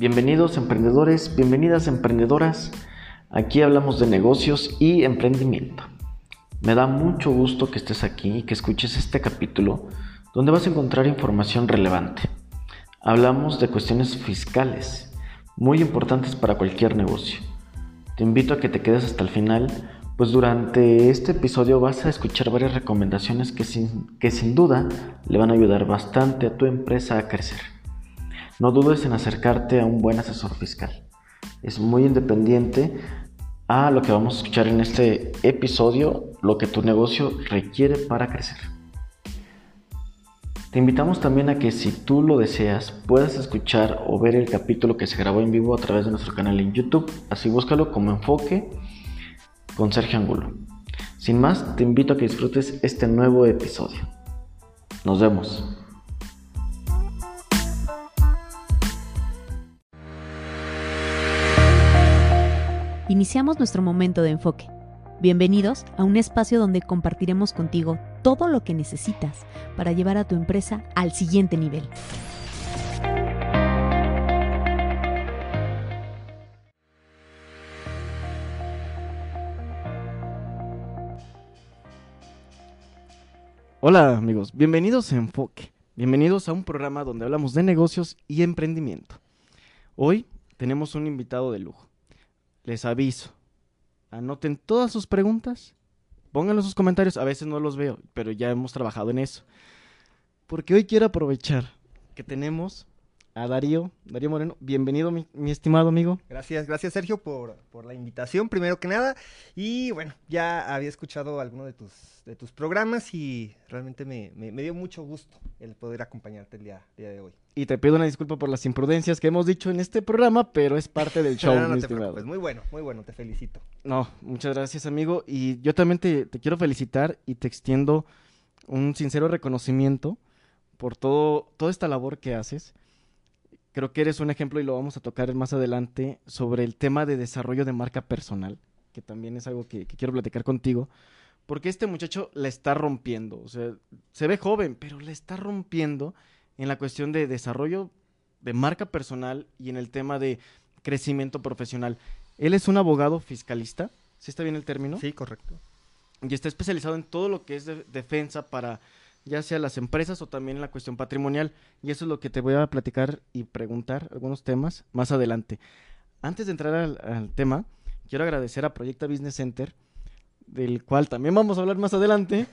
Bienvenidos emprendedores, bienvenidas emprendedoras. Aquí hablamos de negocios y emprendimiento. Me da mucho gusto que estés aquí y que escuches este capítulo donde vas a encontrar información relevante. Hablamos de cuestiones fiscales, muy importantes para cualquier negocio. Te invito a que te quedes hasta el final, pues durante este episodio vas a escuchar varias recomendaciones que sin, que sin duda le van a ayudar bastante a tu empresa a crecer. No dudes en acercarte a un buen asesor fiscal. Es muy independiente a lo que vamos a escuchar en este episodio, lo que tu negocio requiere para crecer. Te invitamos también a que si tú lo deseas puedas escuchar o ver el capítulo que se grabó en vivo a través de nuestro canal en YouTube. Así búscalo como enfoque con Sergio Angulo. Sin más, te invito a que disfrutes este nuevo episodio. Nos vemos. Iniciamos nuestro momento de enfoque. Bienvenidos a un espacio donde compartiremos contigo todo lo que necesitas para llevar a tu empresa al siguiente nivel. Hola amigos, bienvenidos a Enfoque. Bienvenidos a un programa donde hablamos de negocios y emprendimiento. Hoy tenemos un invitado de lujo les aviso, anoten todas sus preguntas, pónganlo en sus comentarios, a veces no los veo, pero ya hemos trabajado en eso. Porque hoy quiero aprovechar que tenemos a Darío, Darío Moreno. Bienvenido, mi, estimado amigo. Gracias, gracias Sergio por, por, la invitación, primero que nada. Y bueno, ya había escuchado alguno de tus, de tus programas y realmente me, me, dio mucho gusto el poder acompañarte el día, día, de hoy. Y te pido una disculpa por las imprudencias que hemos dicho en este programa, pero es parte del show, no, no, Muy bueno, muy bueno, te felicito. No, muchas gracias, amigo. Y yo también te, te quiero felicitar y te extiendo un sincero reconocimiento por todo, toda esta labor que haces creo que eres un ejemplo y lo vamos a tocar más adelante sobre el tema de desarrollo de marca personal, que también es algo que, quiero platicar contigo, porque este muchacho la está rompiendo, o sea, se ve joven, pero le está rompiendo en la cuestión de desarrollo de marca personal y en el tema de crecimiento profesional. Él es un abogado fiscalista, ¿sí está bien el término? Sí, correcto. Y está especializado en todo lo que es defensa para ya sea las empresas o también la cuestión patrimonial. Y eso es lo que te voy a platicar y preguntar algunos temas más adelante. Antes de entrar al, tema, quiero agradecer a Proyecta Business Center, del cual también vamos a hablar más adelante,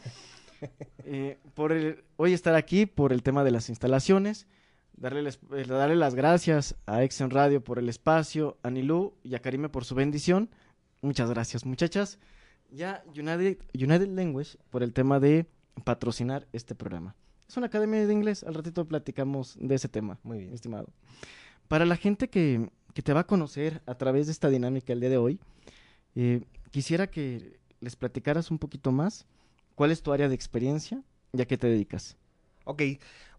eh, por hoy estar aquí, por el tema de las instalaciones. Darle, eh, darle las gracias a Exxon Radio por el espacio, a Nilú y a Karime por su bendición. Muchas gracias, muchachas. Ya United, United Language por el tema de patrocinar este programa. Es una academia de inglés, al ratito platicamos de ese tema, muy bien, estimado. Para la gente que, te va a conocer a través de esta dinámica el día de hoy, eh, quisiera que les platicaras un poquito más cuál es tu área de experiencia y a qué te dedicas. Ok,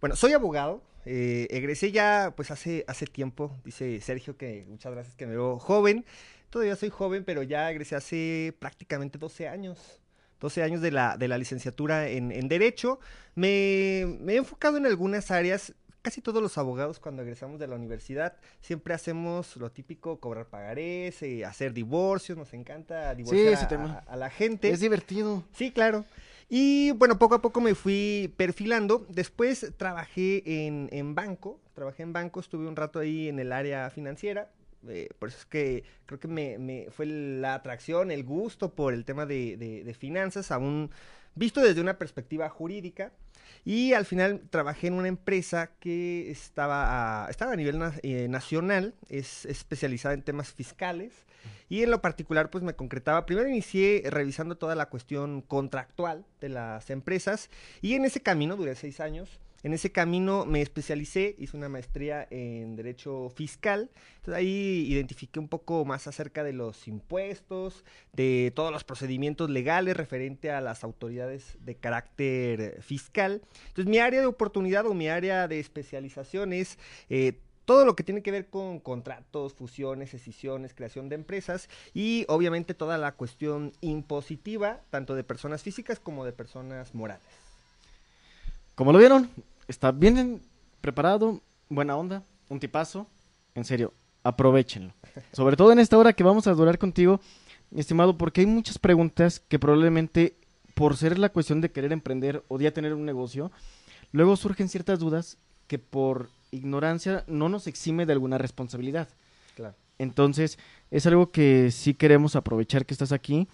bueno, soy abogado, eh, egresé ya pues hace, hace tiempo, dice Sergio que muchas gracias que me veo joven, todavía soy joven, pero ya egresé hace prácticamente 12 años. 12 años de la, de la licenciatura en, Derecho. Me, he enfocado en algunas áreas. Casi todos los abogados cuando egresamos de la universidad siempre hacemos lo típico, cobrar pagarés, eh, hacer divorcios, nos encanta divorciar a, la gente. Es divertido. Sí, claro. Y bueno, poco a poco me fui perfilando. Después trabajé en, en banco, trabajé en banco, estuve un rato ahí en el área financiera. Eh, por eso es que creo que me, fue la atracción, el gusto por el tema de, finanzas, aún visto desde una perspectiva jurídica. Y al final trabajé en una empresa que estaba a, estaba a nivel eh, nacional, es, especializada en temas fiscales. Y en lo particular, pues me concretaba. Primero inicié revisando toda la cuestión contractual de las empresas. Y en ese camino duré seis años. En ese camino me especialicé, hice una maestría en Derecho Fiscal. Entonces ahí identifiqué un poco más acerca de los impuestos, de todos los procedimientos legales referente a las autoridades de carácter fiscal. Entonces mi área de oportunidad o mi área de especialización es... Eh, todo lo que tiene que ver con contratos, fusiones, escisiones, creación de empresas y obviamente toda la cuestión impositiva, tanto de personas físicas como de personas morales. Como lo vieron, está bien preparado, buena onda, un tipazo. en serio, aprovechenlo. Sobre todo en esta hora que vamos a durar contigo, mi estimado, porque hay muchas preguntas que probablemente por ser la cuestión de querer emprender o de tener un negocio, luego surgen ciertas dudas que por ignorancia no nos exime de alguna responsabilidad. Claro. Entonces, es algo que sí queremos aprovechar que estás aquí.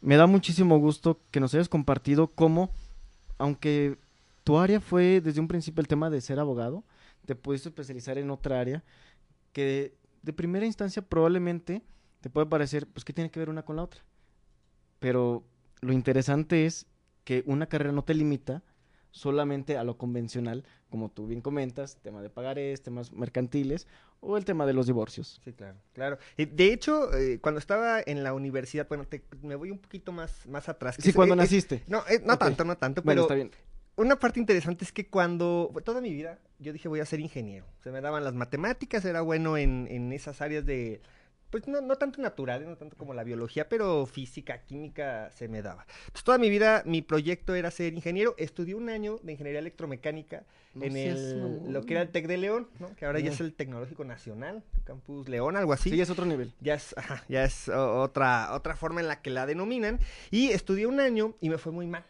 Me da muchísimo gusto que nos hayas compartido cómo, aunque tu área fue desde un principio el tema de ser abogado, te pudiste especializar en otra área que de primera instancia probablemente te puede parecer, pues, ¿qué tiene que ver una con la otra? Pero lo interesante es que una carrera no te limita solamente a lo convencional, como tú bien comentas, tema de pagarés, temas mercantiles o el tema de los divorcios. Sí, claro, claro. De hecho, eh, cuando estaba en la universidad, bueno, me voy un poquito más, más atrás. Sí, cuando naciste. no, no tanto, no tanto, pero está bien. Una parte interesante es que cuando, toda mi vida, yo dije voy a ser ingeniero. Se me daban las matemáticas, era bueno en, en esas áreas de pues no, no tanto natural, no tanto como la biología, pero física, química se me daba. Entonces toda mi vida mi proyecto era ser ingeniero. Estudié un año de ingeniería electromecánica en el, lo que era el TEC de León, ¿no? que ahora ya es el Tecnológico Nacional, Campus León, algo así. Sí, ya es otro nivel. Ya es, ya es otra, otra forma en la que la denominan. Y estudié un año y me fue muy mal.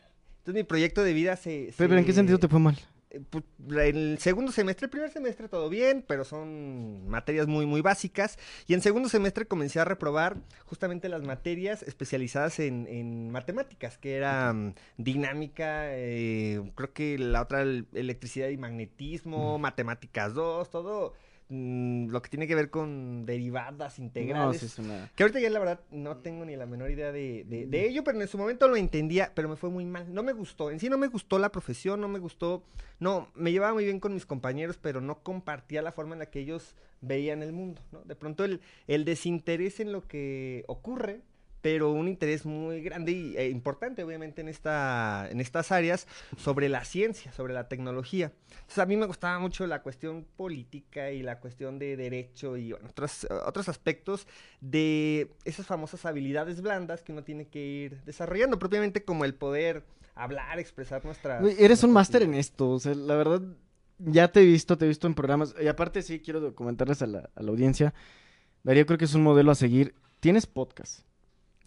Entonces mi proyecto de vida se... Pero, ¿en qué sentido te fue mal? Eh, pues, el segundo semestre, el primer semestre todo bien, pero son materias muy, muy básicas. Y en segundo semestre comencé a reprobar justamente las materias especializadas en, matemáticas, que era mm, dinámica, eh, creo que la otra electricidad y magnetismo, matemáticas 2, todo Mm, lo que tiene que ver con derivadas integrales. Que ahorita ya la verdad no tengo ni la menor idea de, de, ello, pero en su momento lo entendía, pero me fue muy mal. No me gustó. En sí no me gustó la profesión, no me gustó. No, me llevaba muy bien con mis compañeros, pero no compartía la forma en la que ellos veían el mundo. ¿no? De pronto el, el desinterés en lo que ocurre pero un interés muy grande e importante, obviamente, en, esta, en estas áreas sobre la ciencia, sobre la tecnología. Entonces, a mí me gustaba mucho la cuestión política y la cuestión de derecho y otros, otros aspectos de esas famosas habilidades blandas que uno tiene que ir desarrollando, propiamente como el poder hablar, expresar nuestra... Eres un máster en esto, o sea, la verdad, ya te he visto, te he visto en programas, y aparte sí quiero comentarles a la, a la audiencia, Darío creo que es un modelo a seguir. Tienes podcast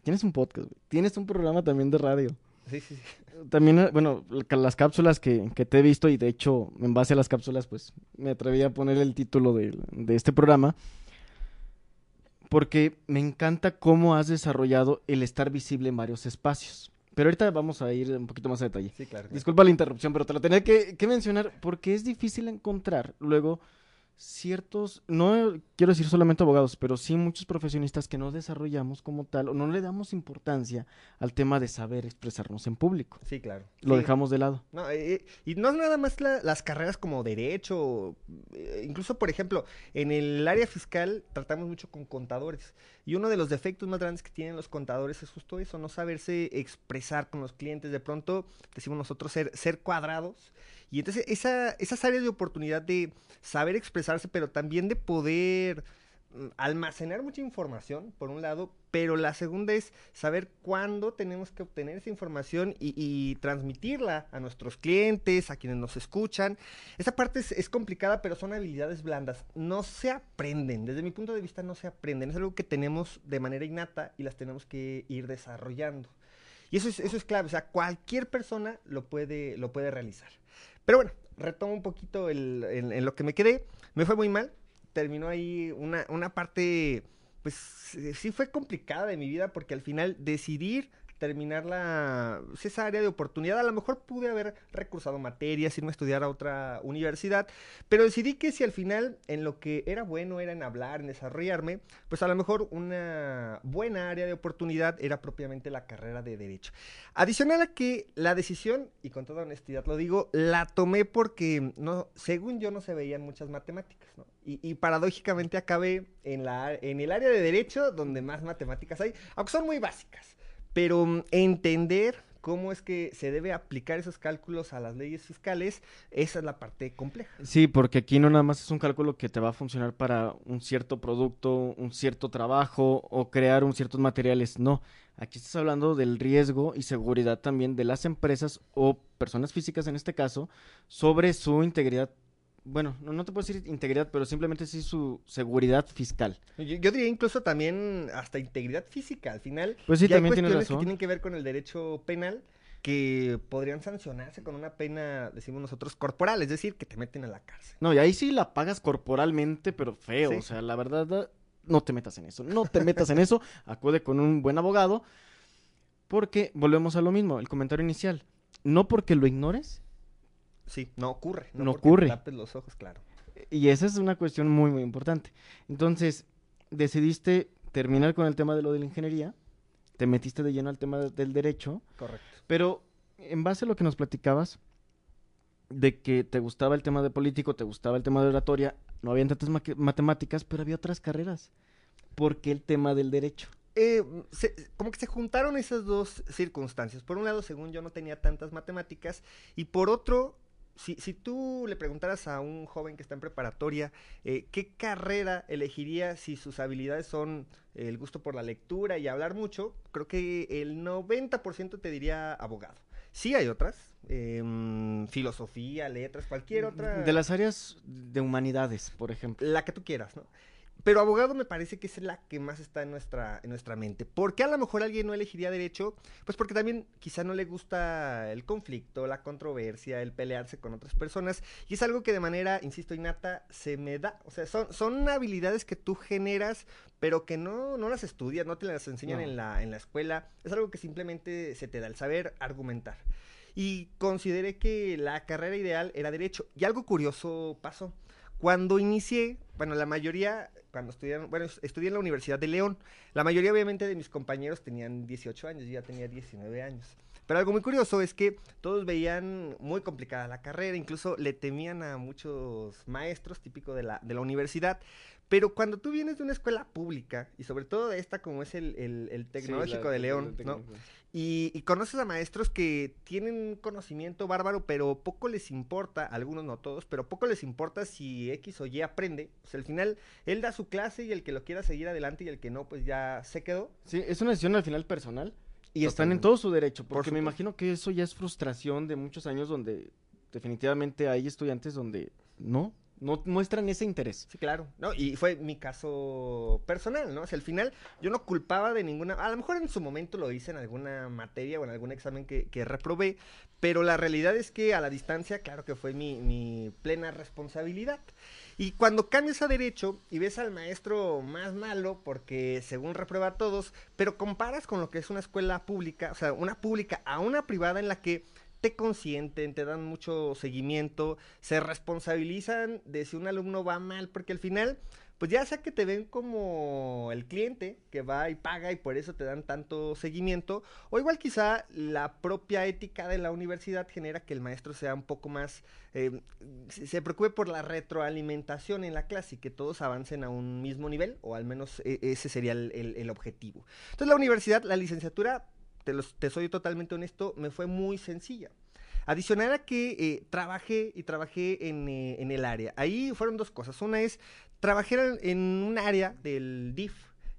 Tienes un podcast, güey. Tienes un programa también de radio. Sí, sí, sí. También, eh, bueno, las cápsulas que, te he visto y de hecho, en base a las cápsulas, pues me atreví a poner el título de, de este programa. Porque me encanta cómo has desarrollado el estar visible en varios espacios. Pero ahorita vamos a ir un poquito más a detalle. Sí, claro. Disculpa la interrupción, pero te lo tenía que, que mencionar porque es difícil encontrar luego ciertos, no quiero decir solamente abogados, pero sí muchos profesionistas que no desarrollamos como tal o no le damos importancia al tema de saber expresarnos en público. Sí, claro. Lo dejamos de lado. No, eh, eh, y no es nada más las carreras como derecho, eh, incluso por ejemplo, en el área fiscal tratamos mucho con contadores y uno de los defectos más grandes que tienen los contadores es justo eso, no saberse expresar con los clientes. De pronto, decimos nosotros, ser, ser cuadrados y entonces esa, esas áreas de oportunidad de saber expresarse, pero también de poder almacenar mucha información, por un lado, pero la segunda es saber cuándo tenemos que obtener esa información y, transmitirla a nuestros clientes, a quienes nos escuchan. Esa parte es, complicada, pero son habilidades blandas. No se aprenden, desde mi punto de vista no se aprenden, es algo que tenemos de manera innata y las tenemos que ir desarrollando. Y eso es, eso es clave, o sea, cualquier persona lo puede, lo puede realizar. Pero bueno, retomo un poquito el, en, lo que me quedé. Me fue muy mal. Terminó ahí una, una parte, pues sí fue complicada de mi vida porque al final decidir terminar la, pues, esa área de oportunidad. A lo mejor pude haber recursado materias, irme a estudiar a otra universidad, pero decidí que si al final en lo que era bueno era en hablar, en desarrollarme, pues a lo mejor una buena área de oportunidad era propiamente la carrera de derecho. Adicional a que la decisión, y con toda honestidad lo digo, la tomé porque no, según yo no se veían muchas matemáticas, ¿no? Y, paradójicamente acabé en, la, en el área de derecho donde más matemáticas hay, aunque son muy básicas. Pero mm, entender cómo es que se debe aplicar esos cálculos a las leyes fiscales, esa es la parte compleja. Sí, porque aquí no nada más es un cálculo que te va a funcionar para un cierto producto, un cierto trabajo o crear un ciertos materiales, no. Aquí estás hablando del riesgo y seguridad también de las empresas o personas físicas en este caso sobre su integridad bueno, no, no te puedo decir integridad, pero simplemente sí su seguridad fiscal. Yo, yo diría incluso también hasta integridad física. Al final, Pues sí, ya también cuestiones que tienen que ver con el derecho penal que podrían sancionarse con una pena, decimos nosotros, corporal, es decir, que te meten a la cárcel. No, y ahí sí la pagas corporalmente, pero feo. Sí. O sea, la verdad, no te metas en eso. No te metas en eso. Acude con un buen abogado. Porque volvemos a lo mismo, el comentario inicial. No porque lo ignores, Sí, no ocurre. No, No ocurre. tapes los ojos, claro. y esa es una cuestión muy, muy importante. Entonces, decidiste terminar con el tema de lo de la ingeniería, te metiste de lleno al tema de- del derecho, Correcto. pero en base a lo que nos platicabas, de que te gustaba el tema de político, te gustaba el tema de oratoria, no habían tantas ma- matemáticas, pero había otras carreras. ¿Por qué el tema del derecho? Eh, se- como que se juntaron esas dos circunstancias. Por un lado, según yo no tenía tantas matemáticas, y por otro, si, si tú le preguntaras a un joven que está en preparatoria eh, qué carrera elegiría si sus habilidades son el gusto por la lectura y hablar mucho, creo que el 90% te diría abogado. Sí hay otras, em, filosofía, letras, cualquier otra. De las áreas de humanidades, por ejemplo. La que tú quieras, ¿no? Pero abogado me parece que es la que más está en nuestra, en nuestra mente. ¿Por qué a lo mejor alguien no elegiría derecho? Pues porque también quizá no le gusta el conflicto, la controversia, el pelearse con otras personas. Y es algo que de manera, insisto, innata se me da. O sea, son, son habilidades que tú generas, pero que no, no las estudias, no te las enseñan No. en, la, en la escuela. Es algo que simplemente se te da el saber argumentar. Y consideré que la carrera ideal era derecho. Y algo curioso pasó. Cuando inicié, bueno, la mayoría, cuando estudiaron, bueno, es- estudié en la Universidad de León, la mayoría obviamente de mis compañeros tenían 18 años, yo ya tenía 19 años. Pero algo muy curioso es que todos veían muy complicada la carrera, incluso le temían a muchos maestros, típico de la, de la universidad. Pero cuando tú vienes de una escuela pública, y sobre todo de esta como es el, el- el Tecnológico de León, ¿no? Y, y conoces a maestros que tienen un conocimiento bárbaro, pero poco les importa, algunos no todos, pero poco les importa si X o Y aprende. O sea, al final, él da su clase y el que lo quiera seguir adelante y el que no, pues ya se quedó. Sí, es una decisión al final personal y están en todo su derecho, Por porque me imagino que eso ya es frustración de muchos años donde definitivamente hay estudiantes donde no, no muestran ese interés. Sí, claro. No, y fue mi caso personal, ¿no? O sea, al final yo no culpaba de ninguna. A lo mejor en su momento lo hice en alguna materia o en algún examen que, que reprobé, pero la realidad es que a la distancia, claro que fue mi, mi plena responsabilidad. Y cuando cambias a derecho y ves al maestro más malo, porque según reprueba a todos, pero comparas con lo que es una escuela pública, o sea, una pública a una privada en la que te consienten, te dan mucho seguimiento, se responsabilizan de si un alumno va mal, porque al final, pues ya sea que te ven como el cliente que va y paga y por eso te dan tanto seguimiento, o igual quizá la propia ética de la universidad genera que el maestro sea un poco más, eh, se preocupe por la retroalimentación en la clase y que todos avancen a un mismo nivel, o al menos e- ese sería el- el objetivo. Entonces la universidad, la licenciatura, te, los- te soy totalmente honesto, me fue muy sencilla. Adicional a que eh, trabajé y trabajé en, eh, en el área. Ahí fueron dos cosas. Una es, trabajé en- un área del DIF,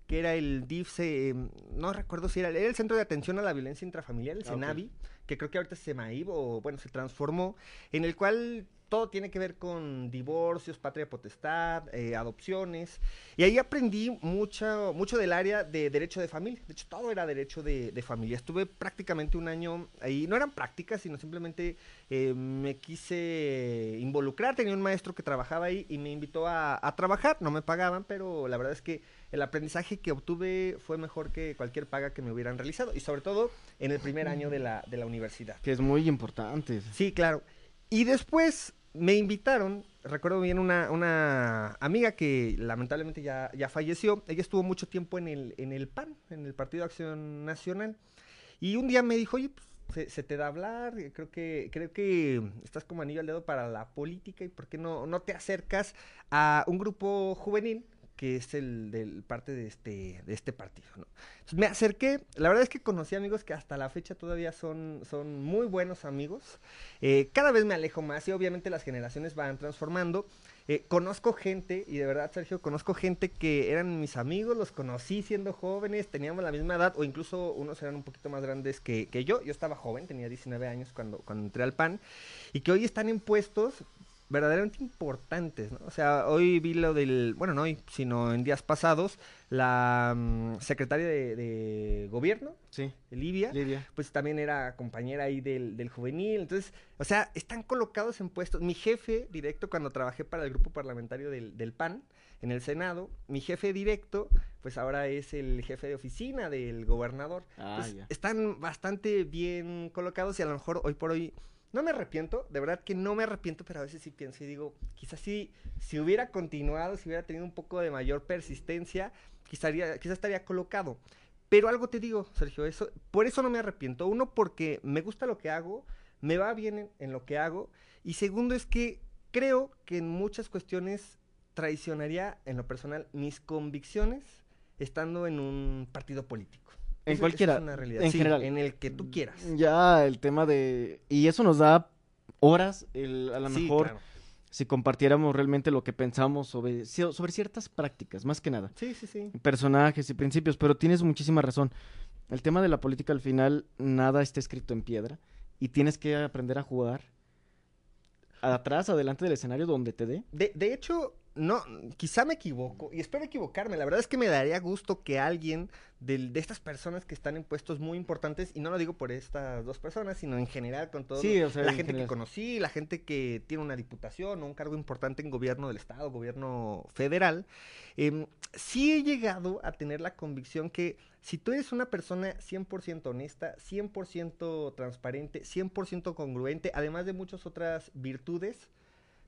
que era el DIF, eh, no recuerdo si era, era el Centro de Atención a la Violencia Intrafamiliar, el Ah. CENAVI, que creo que ahorita se MAIB, o bueno, se transformó, en el cual todo tiene que ver con divorcios, patria potestad, eh, adopciones. Y ahí aprendí mucho, mucho del área de derecho de familia. De hecho, todo era derecho de, de familia. Estuve prácticamente un año ahí. No eran prácticas, sino simplemente eh, me quise involucrar. Tenía un maestro que trabajaba ahí y me invitó a, a trabajar. No me pagaban, pero la verdad es que el aprendizaje que obtuve fue mejor que cualquier paga que me hubieran realizado. Y sobre todo en el primer año de la, de la universidad. Que es muy importante. Sí, claro. Y después me invitaron, recuerdo bien una, una amiga que lamentablemente ya, ya falleció, ella estuvo mucho tiempo en el, en el PAN, en el Partido Acción Nacional, y un día me dijo, oye, pues, se, se te da hablar, eh, creo que, creo que estás como anillo al dedo para la política, y por qué no, no te acercas a un grupo juvenil que es el del parte de este, de este partido, ¿no? Entonces me acerqué, la verdad es que conocí amigos que hasta la fecha todavía son, son muy buenos amigos. Eh, cada vez me alejo más y obviamente las generaciones van transformando. Eh, conozco gente, y de verdad, Sergio, conozco gente que eran mis amigos, los conocí siendo jóvenes, teníamos la misma edad, o incluso unos eran un poquito más grandes que, que yo. Yo estaba joven, tenía 19 años cuando, cuando entré al PAN, y que hoy están en puestos verdaderamente importantes, ¿no? O sea, hoy vi lo del, bueno, no hoy, sino en días pasados, la mm, secretaria de, de gobierno, Sí, Livia, Lidia. pues también era compañera ahí del, del juvenil. Entonces, o sea, están colocados en puestos. Mi jefe directo, cuando trabajé para el grupo parlamentario del, del PAN en el Senado, mi jefe directo, pues ahora es el jefe de oficina del gobernador. Ah, Entonces, están bastante bien colocados y a lo mejor hoy por hoy no me arrepiento, de verdad que no me arrepiento, pero a veces sí pienso y digo, quizás sí, si hubiera continuado, si hubiera tenido un poco de mayor persistencia, quizás estaría, estaría colocado. Pero algo te digo, Sergio, eso, por eso no me arrepiento. Uno, porque me gusta lo que hago, me va bien en, en lo que hago. Y segundo, es que creo que en muchas cuestiones traicionaría, en lo personal, mis convicciones estando en un partido político. En Eso- eso cualquiera, es una realidad. en Sí, general. En el que tú quieras. Ya el tema de... Y eso nos da horas, el- a lo Sí, mejor, claro. si compartiéramos realmente lo que pensamos sobre, sobre ciertas prácticas, más que nada. Sí, sí, sí. personajes y principios, pero tienes muchísima razón. El tema de la política al final, nada está escrito en piedra y tienes que aprender a jugar atrás, adelante del escenario donde te dé. De, de hecho, no, quizá me equivoco y espero equivocarme. La verdad es que me daría gusto que alguien del- de, estas personas que están en puestos muy importantes, y no lo digo por estas dos personas, sino en general con todo Sí, o sea, la en gente general. que conocí, la gente que tiene una diputación o un cargo importante en gobierno del estado, gobierno federal, em, sí he llegado a tener la convicción que si tú eres una persona 100% honesta, 100% transparente, 100% congruente, además de muchas otras virtudes,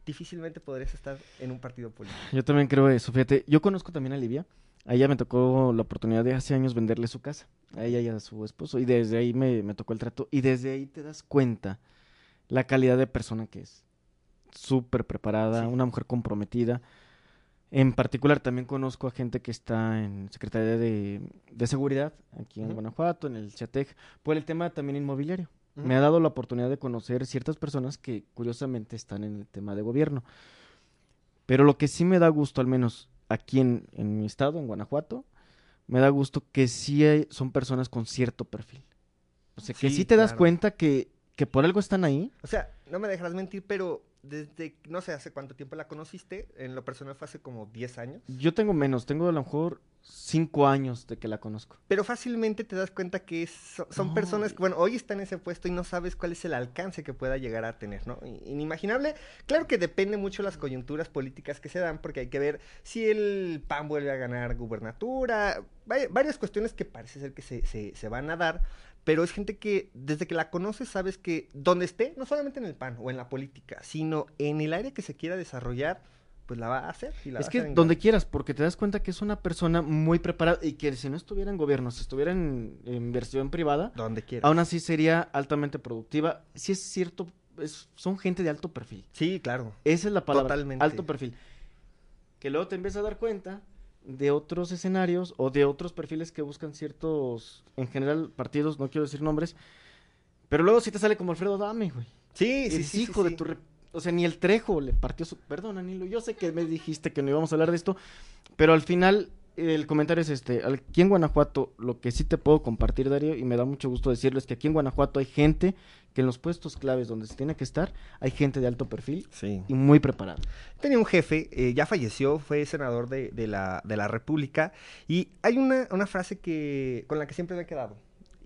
difícilmente podrías estar en un partido político. Yo también creo eso, fíjate. Yo conozco también a Livia. A ella me tocó la oportunidad de hace años venderle su casa. A ella y a su esposo. Y desde ahí me, me tocó el trato. Y desde ahí te das cuenta la calidad de persona que es. Súper preparada, Sí. una mujer comprometida. En particular también conozco a gente que está en Secretaría de, de Seguridad, aquí en. Guanajuato, en el CIATEC, por el tema también inmobiliario. Me ha dado la oportunidad de conocer ciertas personas que curiosamente están en el tema de gobierno. Pero lo que sí me da gusto, al menos aquí en, en mi estado, en Guanajuato, me da gusto que sí hay- son personas con cierto perfil. O sea, que sí, Sí, te das claro. cuenta que, que por algo están ahí. O sea, no me dejarás mentir, pero desde, no sé, hace cuánto tiempo la conociste, en lo personal fue hace como 10 años, Yo tengo menos, tengo a lo mejor cinco años de que la conozco. pero fácilmente te das cuenta que son, No, personas que, bueno, hoy están en ese puesto y no sabes cuál es el alcance que pueda llegar a tener, ¿no? Inimaginable. Claro que depende mucho de las coyunturas políticas que se dan, porque hay que ver si el PAN vuelve a ganar gubernatura, varias cuestiones que parece ser que se, se, se van a dar, pero es gente que desde que la conoces sabes que donde esté, no solamente en el PAN o en la política, sino en el área que se quiera desarrollar, pues la va a hacer. y la va Es a que hacer en donde quieras, porque te das cuenta que es una persona muy preparada y que si no estuviera en gobierno, si estuviera en, en inversión privada, Donde quiera. aún así sería altamente productiva. Si es cierto, es- son gente de alto perfil. Sí, claro. Esa es la palabra. Totalmente. Alto perfil. Que luego te empiezas a dar cuenta de otros escenarios o de otros perfiles que buscan ciertos, en general, partidos, no quiero decir nombres, pero luego sí te sale como Alfredo Dame, güey. Sí, sí, sí. hijo sí, de tu... rep- O sea, ni el Trejo le partió su... Perdón, Anilo, yo sé que me dijiste que no íbamos a hablar de esto, pero al final el comentario es este. Aquí en Guanajuato, lo que sí te puedo compartir, Darío, y me da mucho gusto decirlo, es que aquí en Guanajuato hay gente que en los puestos claves donde se tiene que estar, hay gente de alto perfil Sí. y muy preparada. Tenía un jefe, eh, ya falleció, fue senador de, de la, de la República, y hay una, una frase que, con la que siempre me he quedado.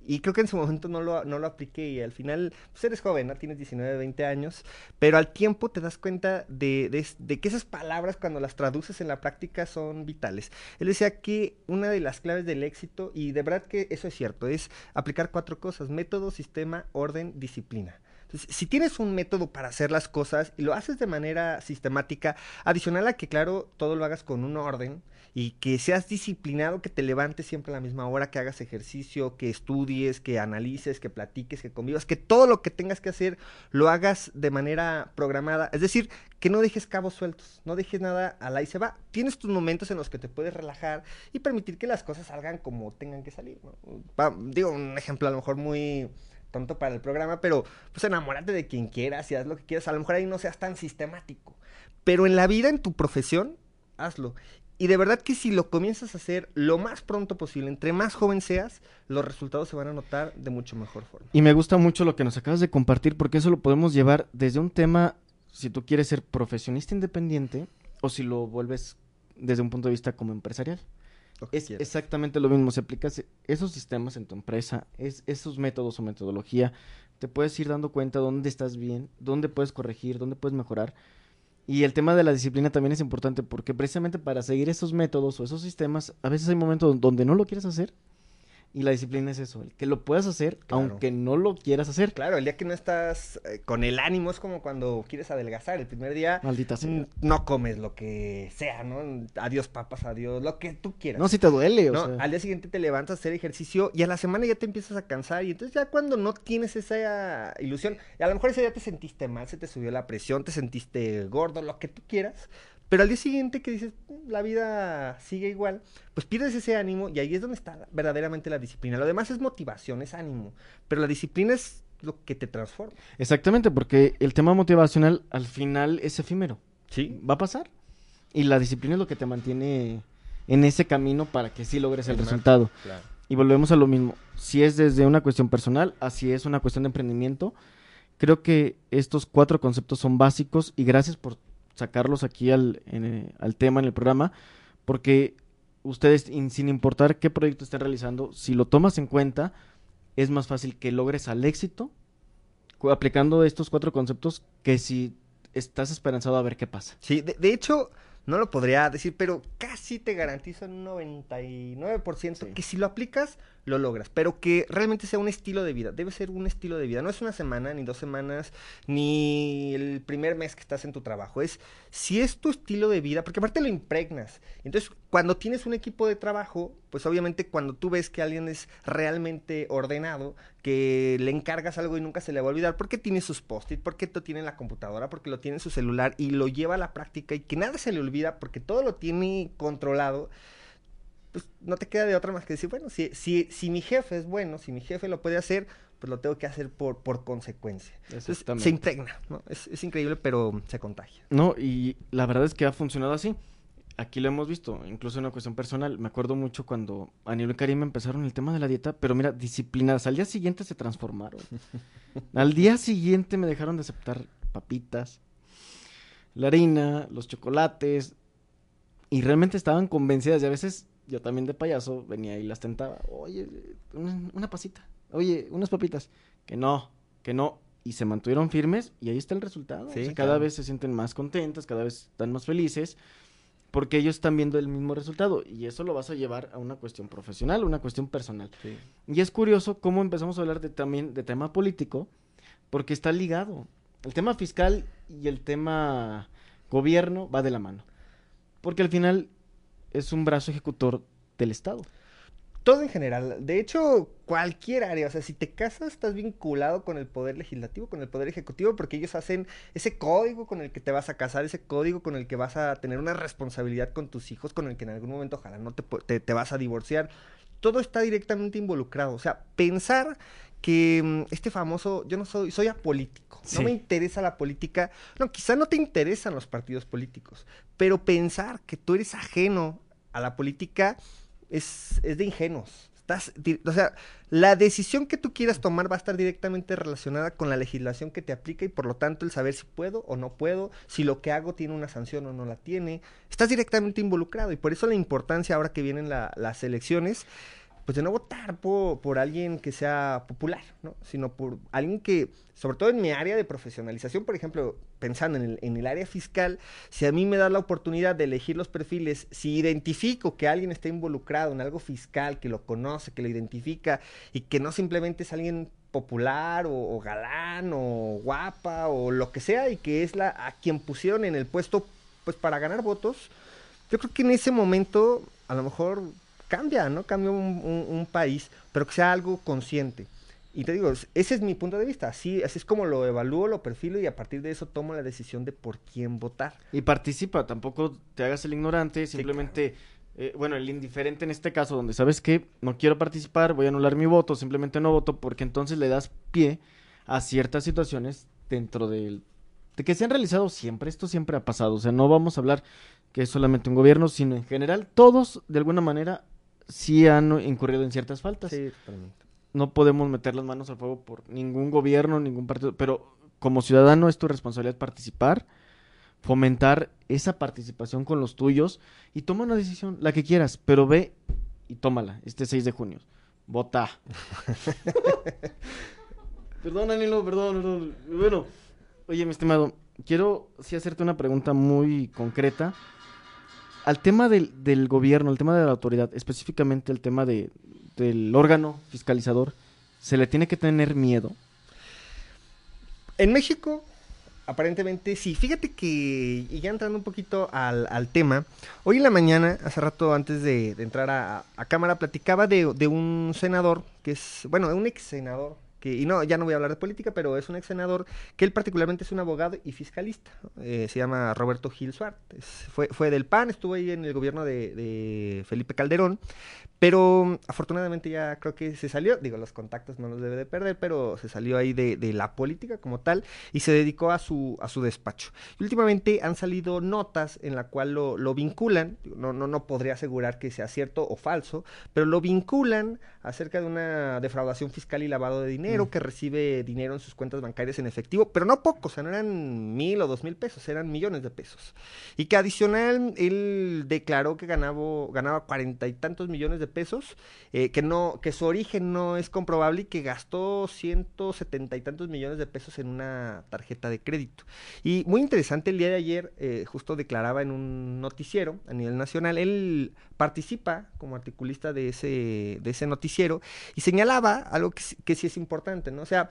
Y creo que en su momento no lo, no lo apliqué y al final, pues eres joven, ¿no? Tienes 19, 20 años, pero al tiempo te das cuenta de, de, que esas palabras cuando las traduces en la práctica son vitales. Él decía que una de las claves del éxito, y de verdad que eso es cierto, es aplicar cuatro cosas, método, sistema, orden, disciplina. Si tienes un método para hacer las cosas y lo haces de manera sistemática, adicional a que, claro, todo lo hagas con un orden y que seas disciplinado, que te levantes siempre a la misma hora, que hagas ejercicio, que estudies, que analices, que platiques, que convivas, que todo lo que tengas que hacer lo hagas de manera programada. Es decir, que no dejes cabos sueltos, no dejes nada al ahí se va. Tienes tus momentos en los que te puedes relajar y permitir que las cosas salgan como tengan que salir. digo, un ejemplo a lo mejor muy tonto para el programa, pero pues enamórate de quien quieras y haz lo que quieras. A lo mejor ahí no seas tan sistemático. Pero en la vida, en tu profesión, hazlo. Y de verdad que si lo comienzas a hacer lo más pronto posible, entre más joven seas, los resultados se van a notar de mucho mejor forma. Y me gusta mucho lo que nos acabas de compartir porque eso lo podemos llevar desde un tema si tú quieres ser profesionista independiente o si lo vuelves desde un punto de vista como empresarial. Es exactamente lo mismo, si aplicas esos sistemas en tu empresa, es, esos métodos o metodología, te puedes ir dando cuenta dónde estás bien, dónde puedes corregir, dónde puedes mejorar. Y el tema de la disciplina también es importante porque precisamente para seguir esos métodos o esos sistemas, a veces hay momentos donde no lo quieres hacer y la disciplina es eso, el que lo puedas hacer aunque no lo quieras hacer. Claro, el día que no estás eh, con el ánimo es como cuando quieres adelgazar. El primer día Maldita no comes lo que sea, ¿no? Adiós papas, adiós, lo que tú quieras. No, si te duele, o ¿no? Al día siguiente te levantas a hacer ejercicio y a la semana ya te empiezas a cansar y entonces ya cuando no tienes esa ilusión, a lo mejor ese día te sentiste mal, se te subió la presión, te sentiste gordo, lo que tú quieras, pero al día siguiente que dices, la vida sigue igual, pues pierdes ese ánimo y ahí es donde está verdaderamente la disciplina. Lo demás es motivación, es ánimo, pero la disciplina es lo que te transforma. Exactamente, porque el tema motivacional al final es efímero. Sí. Va a pasar. Y la disciplina es lo que te mantiene en ese camino para que sí logres el resultado. Y volvemos a lo mismo. Si es desde una cuestión personal, así es una cuestión de emprendimiento. Creo que estos cuatro conceptos son básicos y gracias por sacarlos aquí al, eh, al tema en el programa, porque ustedes, sin importar qué proyecto estén realizando, si lo tomas en cuenta, es más fácil que logres al éxito aplicando estos cuatro conceptos que si estás esperanzado a ver qué pasa. Sí, de, de hecho, no lo podría decir, pero casi te garantizo un 99% que si lo aplicas, lo logras. Pero que realmente sea un estilo de vida. Debe ser un estilo de vida. No es una semana, ni dos semanas, ni el primer mes que estás en tu trabajo. Es si es tu estilo de vida, porque aparte lo impregnas. Entonces, cuando tienes un equipo de trabajo, pues obviamente cuando tú ves que alguien es realmente ordenado, que le encargas algo y nunca se le va a olvidar, porque tiene sus post-it, porque lo tiene en la computadora, porque lo tiene en su celular y lo lleva a la práctica y que nada se le olvida porque todo lo tiene controlado, pues no te queda de otra más que decir, bueno, si, si, si mi jefe es bueno, si mi jefe lo puede hacer, pues lo tengo que hacer por, por consecuencia. se impregna, ¿no? Es, es increíble, pero se contagia. No, y la verdad es que ha funcionado así aquí lo hemos visto, incluso en una cuestión personal. Me acuerdo mucho cuando Aníbal y Karim empezaron el tema de la dieta, pero mira, disciplinadas. Al día siguiente se transformaron. Al día siguiente me dejaron de aceptar papitas, la harina, los chocolates, y realmente estaban convencidas. Y a veces yo también de payaso venía y las tentaba. Oye, una, pasita. Oye, unas papitas. Que no, que no. Y se mantuvieron firmes y ahí está el resultado. cada vez se sienten más contentas, cada vez están más felices porque ellos están viendo el mismo resultado y eso lo vas a llevar a una cuestión profesional, una cuestión personal. Y es curioso cómo empezamos a hablar de, también de tema político, porque está ligado. El tema fiscal y el tema gobierno va de la mano, porque al final es un brazo ejecutor del Estado todo en general. De hecho, cualquier área. O sea, si te casas, estás vinculado con el poder legislativo, con el poder ejecutivo, porque ellos hacen ese código con el que te vas a casar, ese código con el que vas a tener una responsabilidad con tus hijos, con el que en algún momento ojalá no te, te, vas a divorciar. Todo está directamente involucrado. O sea, pensar que mm, este famoso, yo no soy, soy apolítico, no me interesa la política, no, quizá no te interesan los partidos políticos, pero pensar que tú eres ajeno a la política es, es de ingenuos. Estás, o sea, la decisión que tú quieras tomar va a estar directamente relacionada con la legislación que te aplica y por lo tanto el saber si puedo o no puedo, si lo que hago tiene una sanción o no la tiene. Estás directamente involucrado y por eso la importancia ahora que vienen las elecciones pues de no votar por, alguien que sea popular, ¿no? Sino por alguien que, sobre todo en mi área de profesionalización, por ejemplo, pensando en el, en el área fiscal, si a mí me da la oportunidad de elegir los perfiles, si identifico que alguien está involucrado en algo fiscal, que lo conoce, que lo identifica y que no simplemente es alguien popular o, galán o guapa o lo que sea y que es la a quien pusieron en el puesto pues para ganar votos, yo creo que en ese momento a lo mejor cambia, ¿no? Cambia un, país, pero que sea algo consciente. Y te digo, ese es mi punto de vista. Así, así es como lo evalúo, lo perfilo y a partir de eso tomo la decisión de por quién votar. Y participa, tampoco te hagas el ignorante, simplemente, eh, bueno, el indiferente en este caso, donde sabes que no quiero participar, voy a anular mi voto, simplemente no voto, porque entonces le das pie a ciertas situaciones dentro del de que se han realizado siempre, esto siempre ha pasado, o sea, no vamos a hablar que es solamente un gobierno, sino en general todos de alguna manera sí han incurrido en ciertas faltas. Sí, totalmente. No podemos meter las manos al fuego por ningún gobierno, ningún partido, pero como ciudadano es tu responsabilidad participar, fomentar esa participación con los tuyos y toma una decisión, la que quieras, pero ve y tómala este 6 de junio. Vota. perdón, Anilo, perdón, perdón. Bueno, oye, mi estimado, quiero sí hacerte una pregunta muy concreta. Al tema del, del gobierno, el tema de la autoridad, específicamente el tema de, del órgano fiscalizador, ¿se le tiene que tener miedo? En México, aparentemente sí. Fíjate que, y ya entrando un poquito al, al tema, hoy en la mañana, hace rato antes de, de entrar a, a, cámara, platicaba de, de, un senador, que es, bueno, de un ex senador, que, y no, ya no voy a hablar de política, pero es un ex senador que él particularmente es un abogado y fiscalista. Eh, se llama Roberto Gil Suárez. Fue, fue del PAN, estuvo ahí en el gobierno de, Felipe Calderón, pero afortunadamente ya creo que se salió, digo, los contactos no los debe de perder, pero se salió ahí de, de la política como tal y se dedicó a su, a su despacho. Y últimamente han salido notas en la cual lo, lo vinculan, no, no, no podría asegurar que sea cierto o falso, pero lo vinculan acerca de una defraudación fiscal y lavado de dinero, mm. que recibe dinero en sus cuentas bancarias en efectivo, pero no poco, o sea, no eran mil o dos mil pesos, eran millones de pesos. Y que adicional él declaró que ganaba, ganaba cuarenta y tantos millones de pesos, eh, que no, que su origen no es comprobable y que gastó ciento setenta y tantos millones de pesos en una tarjeta de crédito. Y muy interesante, el día de ayer eh, justo declaraba en un noticiero a nivel nacional, él participa como articulista de ese, de ese noticiero y señalaba algo que, que sí es importante, ¿no? O sea,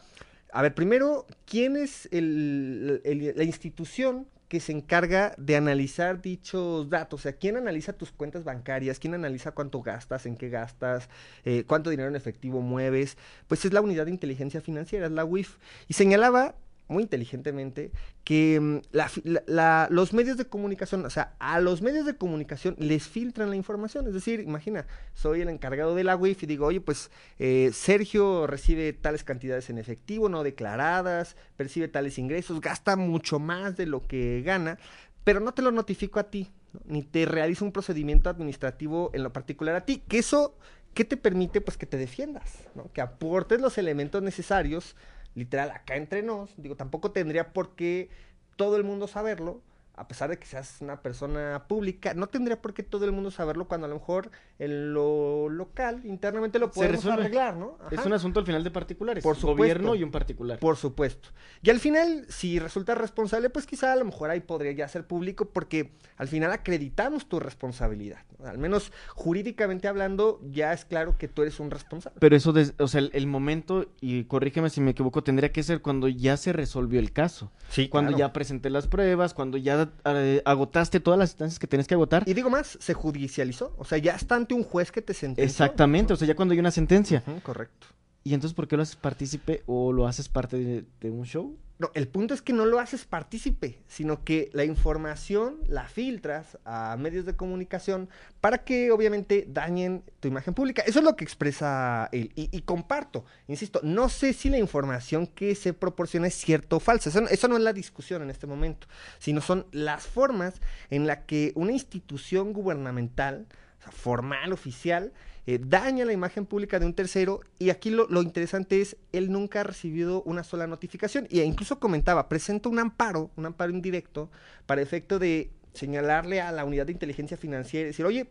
a ver, primero, ¿quién es el, la institución que se encarga de analizar dichos datos. O sea, ¿quién analiza tus cuentas bancarias? ¿Quién analiza cuánto gastas? ¿En qué gastas? Eh, ¿Cuánto dinero en efectivo mueves? Pues es la unidad de inteligencia financiera, es la WIF. Y señalaba muy inteligentemente que mm, la, la, los medios de comunicación, o sea, a los medios de comunicación les filtran la información. Es decir, imagina, soy el encargado de la WIF y digo, oye, pues eh, Sergio recibe tales cantidades en efectivo, no declaradas, percibe tales ingresos, gasta mucho más de lo que gana, pero no te lo notifico a ti, ni te realizo un procedimiento administrativo en lo particular a ti, que eso, ¿qué te permite? Pues que te defiendas, ¿no? que aportes los elementos necesarios literal, acá entre nos, digo, tampoco tendría por qué todo el mundo saberlo, a pesar de que seas una persona pública, no tendría por qué todo el mundo saberlo cuando a lo mejor en lo local, internamente lo podemos arreglar, ¿no? Ajá. Es un asunto al final de particulares. Por supuesto. Gobierno y un particular. Por supuesto. Y al final, si resulta responsable, pues quizá a lo mejor ahí podría ya ser público porque al final acreditamos tu responsabilidad. ¿no? Al menos jurídicamente hablando, ya es claro que tú eres un responsable. Pero eso, de, o sea, el, el, momento, y corrígeme si me equivoco, tendría que ser cuando ya se resolvió el caso. Sí, Cuando claro. ya presenté las pruebas, cuando ya eh, agotaste todas las instancias que tenías que agotar. Y digo más, se judicializó. O sea, ya está ante un juez que te sentenció. Exactamente, o sea, ya cuando hay una sentencia. Uh -huh, correcto. ¿Y entonces por qué lo haces partícipe o lo haces parte de, de, un show? No, el punto es que no lo haces partícipe, sino que la información la filtras a medios de comunicación para que obviamente dañen tu imagen pública. Eso es lo que expresa él. Y, comparto, insisto, no sé si la información que se proporciona es cierta o falsa. Eso, eso no es la discusión en este momento, sino son las formas en las que una institución gubernamental, formal, oficial, eh, daña la imagen pública de un tercero y aquí lo, lo, interesante es, él nunca ha recibido una sola notificación. E incluso comentaba, presenta un amparo, un amparo indirecto para efecto de señalarle a la unidad de inteligencia financiera y decir, oye,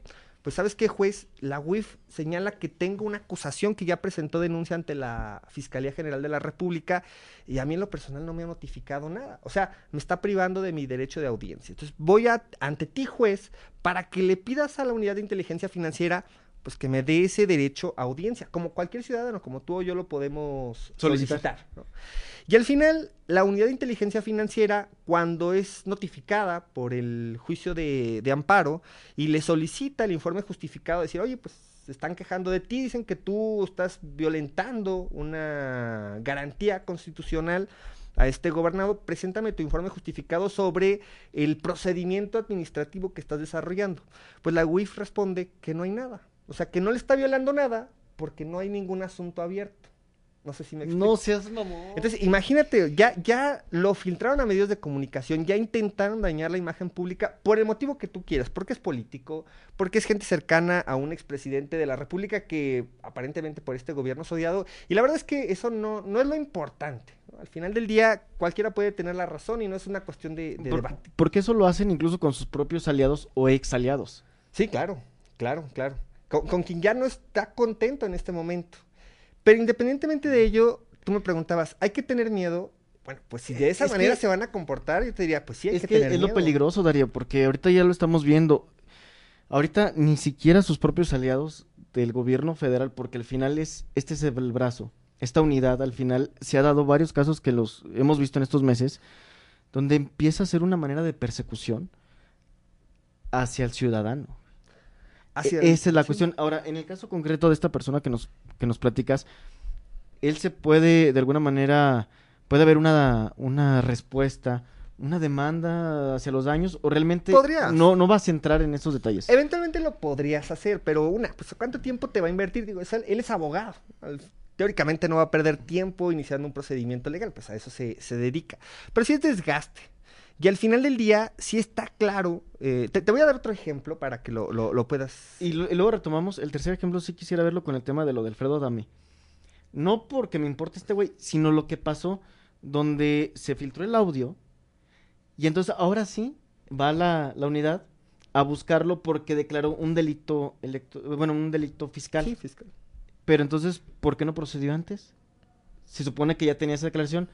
pues sabes qué juez, la UIF señala que tengo una acusación que ya presentó denuncia ante la Fiscalía General de la República y a mí en lo personal no me ha notificado nada. O sea, me está privando de mi derecho de audiencia. Entonces voy a, ante ti juez para que le pidas a la unidad de inteligencia financiera pues que me dé ese derecho a audiencia, como cualquier ciudadano, como tú o yo lo podemos solicitar. solicitar ¿no? Y al final, la unidad de inteligencia financiera, cuando es notificada por el juicio de, amparo y le solicita el informe justificado, decir, oye, pues se están quejando de ti, dicen que tú estás violentando una garantía constitucional a este gobernador, preséntame tu informe justificado sobre el procedimiento administrativo que estás desarrollando. Pues la UIF responde que no hay nada. O sea, que no le está violando nada porque no hay ningún asunto abierto. No sé si me explico. No seas mamón. Entonces, imagínate, ya, ya lo filtraron a medios de comunicación, ya intentaron dañar la imagen pública por el motivo que tú quieras, porque es político, porque es gente cercana a un expresidente de la República que aparentemente por este gobierno es odiado. Y la verdad es que eso no, no es lo importante. Al final del día, cualquiera puede tener la razón y no es una cuestión de, de Por- debate. porque eso lo hacen incluso con sus propios aliados o ex aliados. Sí, claro, claro, claro. Con, con quien ya no está contento en este momento. Pero independientemente de ello, tú me preguntabas, ¿hay que tener miedo? Bueno, pues si de esa Es manera que- se van a comportar, yo te diría, pues sí hay es que, que, tener es lo miedo. peligroso, Darío, porque ahorita ya lo estamos viendo. Ahorita ni siquiera sus propios aliados del gobierno federal, porque al final es, este es el brazo, esta unidad al final se ha dado varios casos que los hemos visto en estos meses, donde empieza a ser una manera de persecución hacia el ciudadano. Hacia- E- Esa es la cuestión. Ahora, en el caso concreto de esta persona que nos, que nos platicas, él se puede, de alguna manera, puede haber una, una respuesta, una demanda hacia los daños, o realmente Podrías. no, no vas a entrar en esos detalles. Eventualmente lo podrías hacer, pero una, pues ¿cuánto tiempo te va a invertir? Digo, es- él es abogado. Teóricamente no va a perder tiempo iniciando un procedimiento legal, pues a eso se, se dedica. Pero sí es desgaste. Y al final del día, sí está claro. eh, te, te voy a dar otro ejemplo para que lo, lo- lo puedas. Y, lo- y luego retomamos, el tercer ejemplo sí quisiera verlo con el tema de lo de Alfredo Dame. No porque me importe este güey, sino lo que pasó donde se filtró el audio y entonces ahora sí va la, la unidad a buscarlo porque declaró un delito, electo- bueno, un delito fiscal. Sí, fiscal. Pero entonces, ¿por qué no procedió antes? Se supone que ya tenía esa declaración.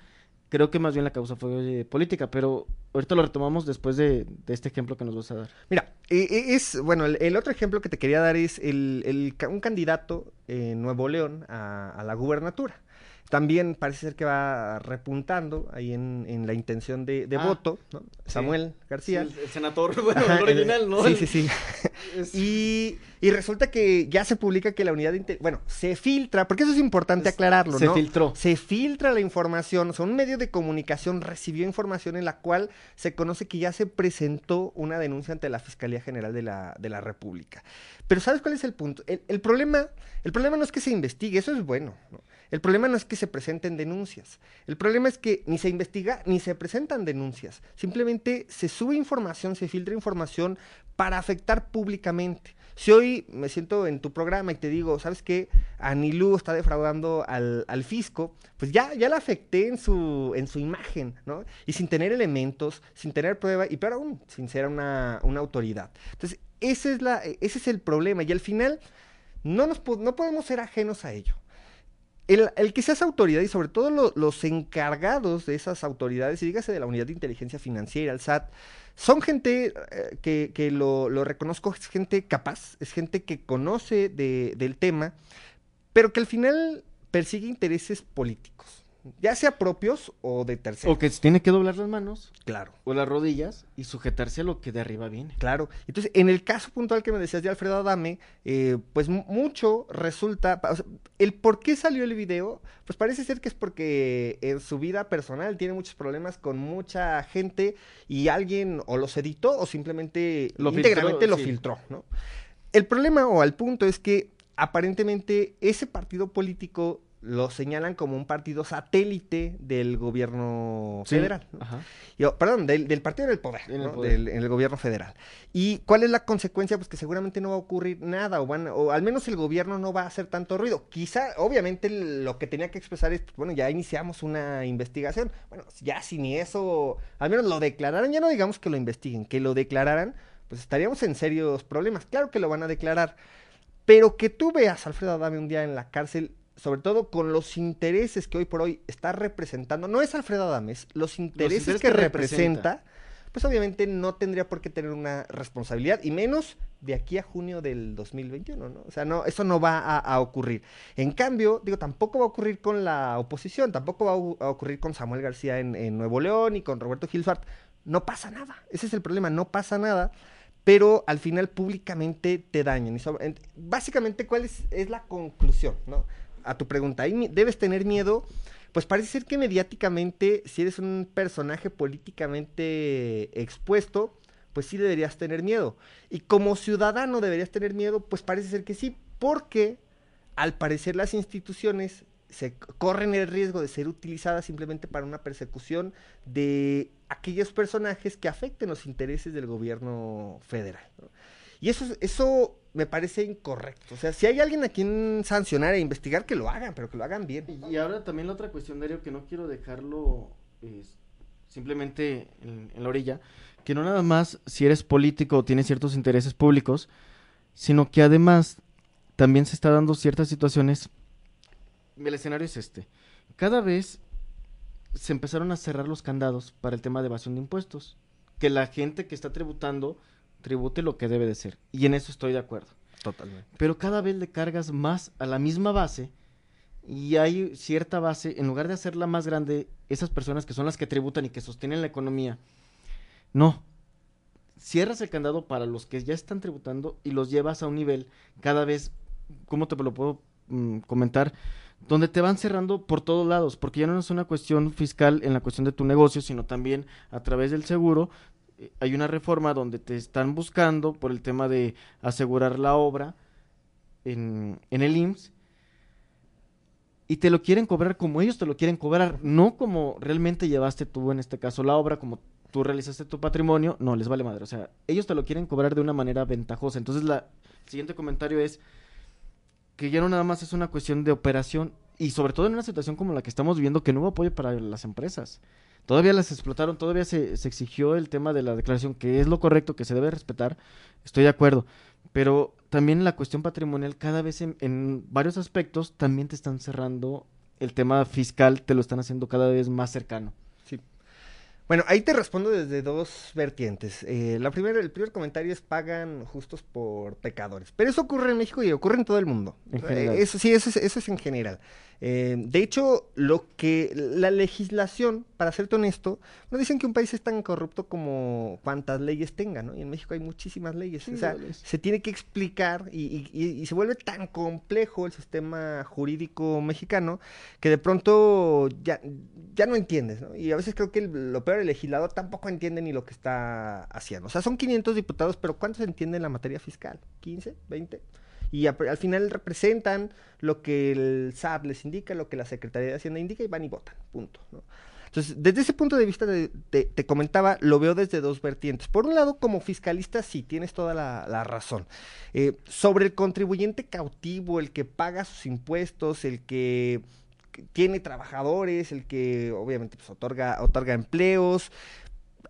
Creo que más bien la causa fue política, pero ahorita lo retomamos después de, este ejemplo que nos vas a dar. Mira, eh, eh, es, bueno, el, otro ejemplo que te quería dar es el, un candidato en Nuevo León a, a la gubernatura. También parece ser que va repuntando ahí en, en la intención de, de Ah, voto, ¿no? Samuel García. el, senador, bueno, Ajá, el original, ¿no? Sí, sí, sí. es- Y, y resulta que ya se publica que la unidad de... Bueno, se filtra, porque eso es importante Es- aclararlo, se ¿no? filtró. Se filtra la información, o sea, un medio de comunicación recibió información en la cual se conoce que ya se presentó una denuncia ante la Fiscalía General de la, de la República. Pero ¿sabes cuál es el punto? El, el problema, el problema no es que se investigue, eso es bueno, ¿no? El problema no es que se presenten denuncias. El problema es que ni se investiga ni se presentan denuncias. Simplemente se sube información, se filtra información para afectar públicamente. Si hoy me siento en tu programa y te digo, ¿sabes qué? Anilú está defraudando al, al fisco, pues ya, ya la afecté en su, en su imagen, ¿no? Y sin tener elementos, sin tener prueba, y peor aún, sin ser una, una autoridad. Entonces, ese es, la, ese es el problema. Y al final, no, nos, no podemos ser ajenos a ello. El, el que seas autoridad y sobre todo lo- los encargados de esas autoridades, y dígase de la Unidad de Inteligencia Financiera, el SAT, son gente eh, que, que lo, reconozco, es gente capaz, es gente que conoce de- del tema, pero que al final persigue intereses políticos, ya sea propios o de terceros. O que se tiene que doblar las manos Claro. o las rodillas y sujetarse a lo que de arriba viene. Claro. Entonces, en el caso puntual que me decías de Alfredo Adame, eh, pues mu- mucho resulta, pa- o sea, el por qué salió el video, pues parece ser que es porque en su vida personal tiene muchos problemas con mucha gente y alguien o los editó o simplemente Lo íntegramente filtró, lo sí. filtró, ¿no? El problema o al punto es que aparentemente ese partido político lo señalan como un partido satélite del gobierno Sí, federal. ¿no? Ajá. Perdón, del, del partido en el poder, En el ¿no? poder. Del- en el gobierno federal. ¿Y cuál es la consecuencia? Pues que seguramente no va a ocurrir nada, o, van, o al menos el gobierno no va a hacer tanto ruido. Quizá, obviamente, lo que tenía que expresar es, pues, bueno, ya iniciamos una investigación. Bueno, ya si ni eso, al menos lo declararan, ya no digamos que lo investiguen, que lo declararan, pues estaríamos en serios problemas. Claro que lo van a declarar, pero que tú veas a Alfredo Adame un día en la cárcel, sobre todo con los intereses que hoy por hoy está representando, no es Alfredo Adame, es los intereses, intereses que, que representa, representa. pues obviamente no tendría por qué tener una responsabilidad, y menos de aquí a junio del 2021, ¿no? O sea, no, eso no va a, a ocurrir. En cambio, digo, tampoco va a ocurrir con la oposición, tampoco va a, ocurrir con Samuel García en, en Nuevo León y con Roberto Gilsbart. No pasa nada, ese es el problema, no pasa nada pero al final públicamente te dañan. Y sobre- en- básicamente, ¿cuál es, es la conclusión? ¿no? A tu pregunta, ¿ahí mi- ¿debes tener miedo? Pues parece ser que mediáticamente, si eres un personaje políticamente expuesto, pues sí deberías tener miedo. Y como ciudadano deberías tener miedo, pues parece ser que sí, porque al parecer las instituciones se corren el riesgo de ser utilizadas simplemente para una persecución de aquellos personajes que afecten los intereses del gobierno federal. Y eso, es- eso me parece incorrecto. O sea, si hay alguien a quien sancionar e investigar, que lo hagan, pero que lo hagan bien. Y ahora también la otra cuestión, que no quiero dejarlo simplemente en, la orilla, que no nada más si eres político o tienes ciertos intereses públicos, sino que además también se está dando ciertas situaciones. El escenario es este. Cada vez se empezaron a cerrar los candados para el tema de evasión de impuestos. Que la gente que está tributando tribute lo que debe de ser. Y en eso estoy de acuerdo. Totalmente. Pero cada vez le cargas más a la misma base y hay cierta base, en lugar de hacerla más grande, esas personas que son las que tributan y que sostienen la economía, no. Cierras el candado para los que ya están tributando y los llevas a un nivel cada vez, ¿cómo te lo puedo mm, comentar? Donde te van cerrando por todos lados, porque ya no es una cuestión fiscal en la cuestión de tu negocio, sino también a través del seguro. Hay una reforma donde te están buscando por el tema de asegurar la obra en, en el IMSS y te lo quieren cobrar como ellos te lo quieren cobrar, no como realmente llevaste tú en este caso la obra, como tú realizaste tu patrimonio, no, les vale madre, o sea, ellos te lo quieren cobrar de una manera ventajosa. Entonces, la el siguiente comentario es que ya no nada más es una cuestión de operación y sobre todo en una situación como la que estamos viviendo que no hubo apoyo para las empresas. Todavía las explotaron, todavía se, se exigió el tema de la declaración, que es lo correcto, que se debe respetar, estoy de acuerdo, pero también la cuestión patrimonial, cada vez en, varios aspectos, también te están cerrando el tema fiscal, te lo están haciendo cada vez más cercano. Bueno, ahí te respondo desde dos vertientes. Eh, la primera, el primer comentario es pagan justos por pecadores. Pero eso ocurre en México y ocurre en todo el mundo. General. eso sí, eso es, eso es en general. Eh, de hecho, lo que la legislación, para serte honesto, no dicen que un país es tan corrupto como cuantas leyes tenga, ¿no? Y en México hay muchísimas leyes. o sea, se tiene que explicar y, se vuelve tan complejo el sistema jurídico mexicano que de pronto ya, ya no entiendes, ¿no? Y a veces creo que lo peor, el legislador tampoco entiende ni lo que está haciendo. O sea, son 500 diputados, pero ¿cuántos entienden la materia fiscal? ¿15? ¿20? y al final representan lo que el SAT les indica, lo que la Secretaría de Hacienda indica y van y votan, punto. Entonces, desde ese punto de vista, te comentaba, lo veo desde dos vertientes. Por un lado, como fiscalista, sí, tienes toda la, razón. Eh, sobre el contribuyente cautivo, el que paga sus impuestos, el que tiene trabajadores, el que obviamente pues, otorga, otorga empleos.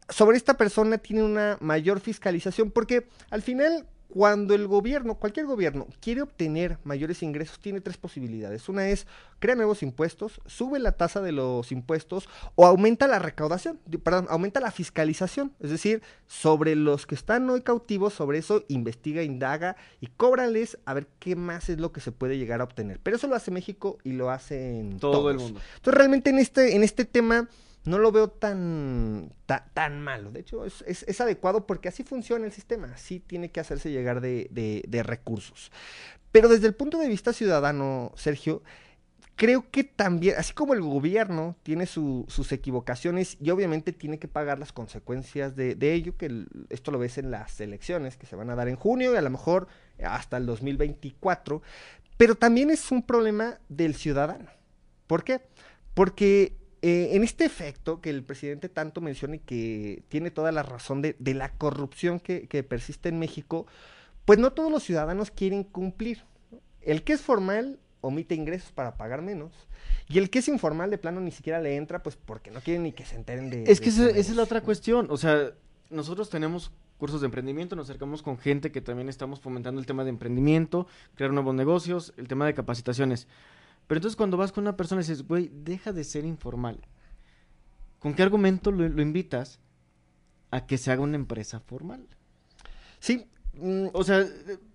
Sobre esta persona tiene una mayor fiscalización porque al final cuando el gobierno, cualquier gobierno, quiere obtener mayores ingresos, tiene tres posibilidades. Una es crea nuevos impuestos, sube la tasa de los impuestos o aumenta la recaudación, perdón, aumenta la fiscalización. Es decir, sobre los que están hoy cautivos, sobre eso investiga, indaga y cóbrales a ver qué más es lo que se puede llegar a obtener. Pero eso lo hace México y lo hace en todo el mundo. Entonces, realmente en este, en este tema no lo veo tan, tan malo. De hecho, es, es, adecuado porque así funciona el sistema. Así tiene que hacerse llegar de, de, recursos. Pero desde el punto de vista ciudadano, Sergio, creo que también, así como el gobierno tiene sus equivocaciones y obviamente tiene que pagar las consecuencias de, de ello, que esto lo ves en las elecciones que se van a dar en junio y a lo mejor hasta el 2024, pero también es un problema del ciudadano. ¿Por qué? Porque eh, en este efecto que el presidente tanto menciona y que tiene toda la razón de, la corrupción que, persiste en México, pues no todos los ciudadanos quieren cumplir. El que es formal omite ingresos para pagar menos. Y el que es informal de plano ni siquiera le entra, pues porque no quieren ni que se enteren de... Es que esa, es la otra cuestión. O sea, nosotros tenemos cursos de emprendimiento, nos acercamos con gente que también estamos fomentando el tema de emprendimiento, crear nuevos negocios, el tema de capacitaciones. Pero entonces cuando vas con una persona y dices, güey, deja de ser informal. ¿Con qué argumento lo, invitas a que se haga una empresa formal? Sí. Mm, o sea,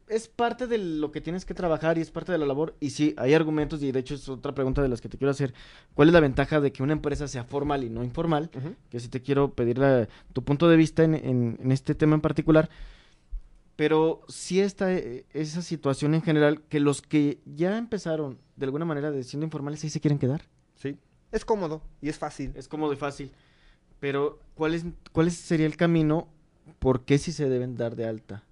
es parte de lo que tienes que trabajar y es parte de la labor. Y sí, hay argumentos y de hecho es otra pregunta de las que te quiero hacer. ¿Cuál es la ventaja de que una empresa sea formal y no informal? Que sí te quiero pedir tu punto de vista en, en este tema en particular. Pero sí está eh, esa situación en general que los que ya empezaron de alguna manera de siendo informales ahí se quieren quedar. Sí. Es cómodo y es fácil. Es cómodo y fácil. Pero ¿cuál, es, cuál sería el camino? ¿Por qué si se deben dar de alta?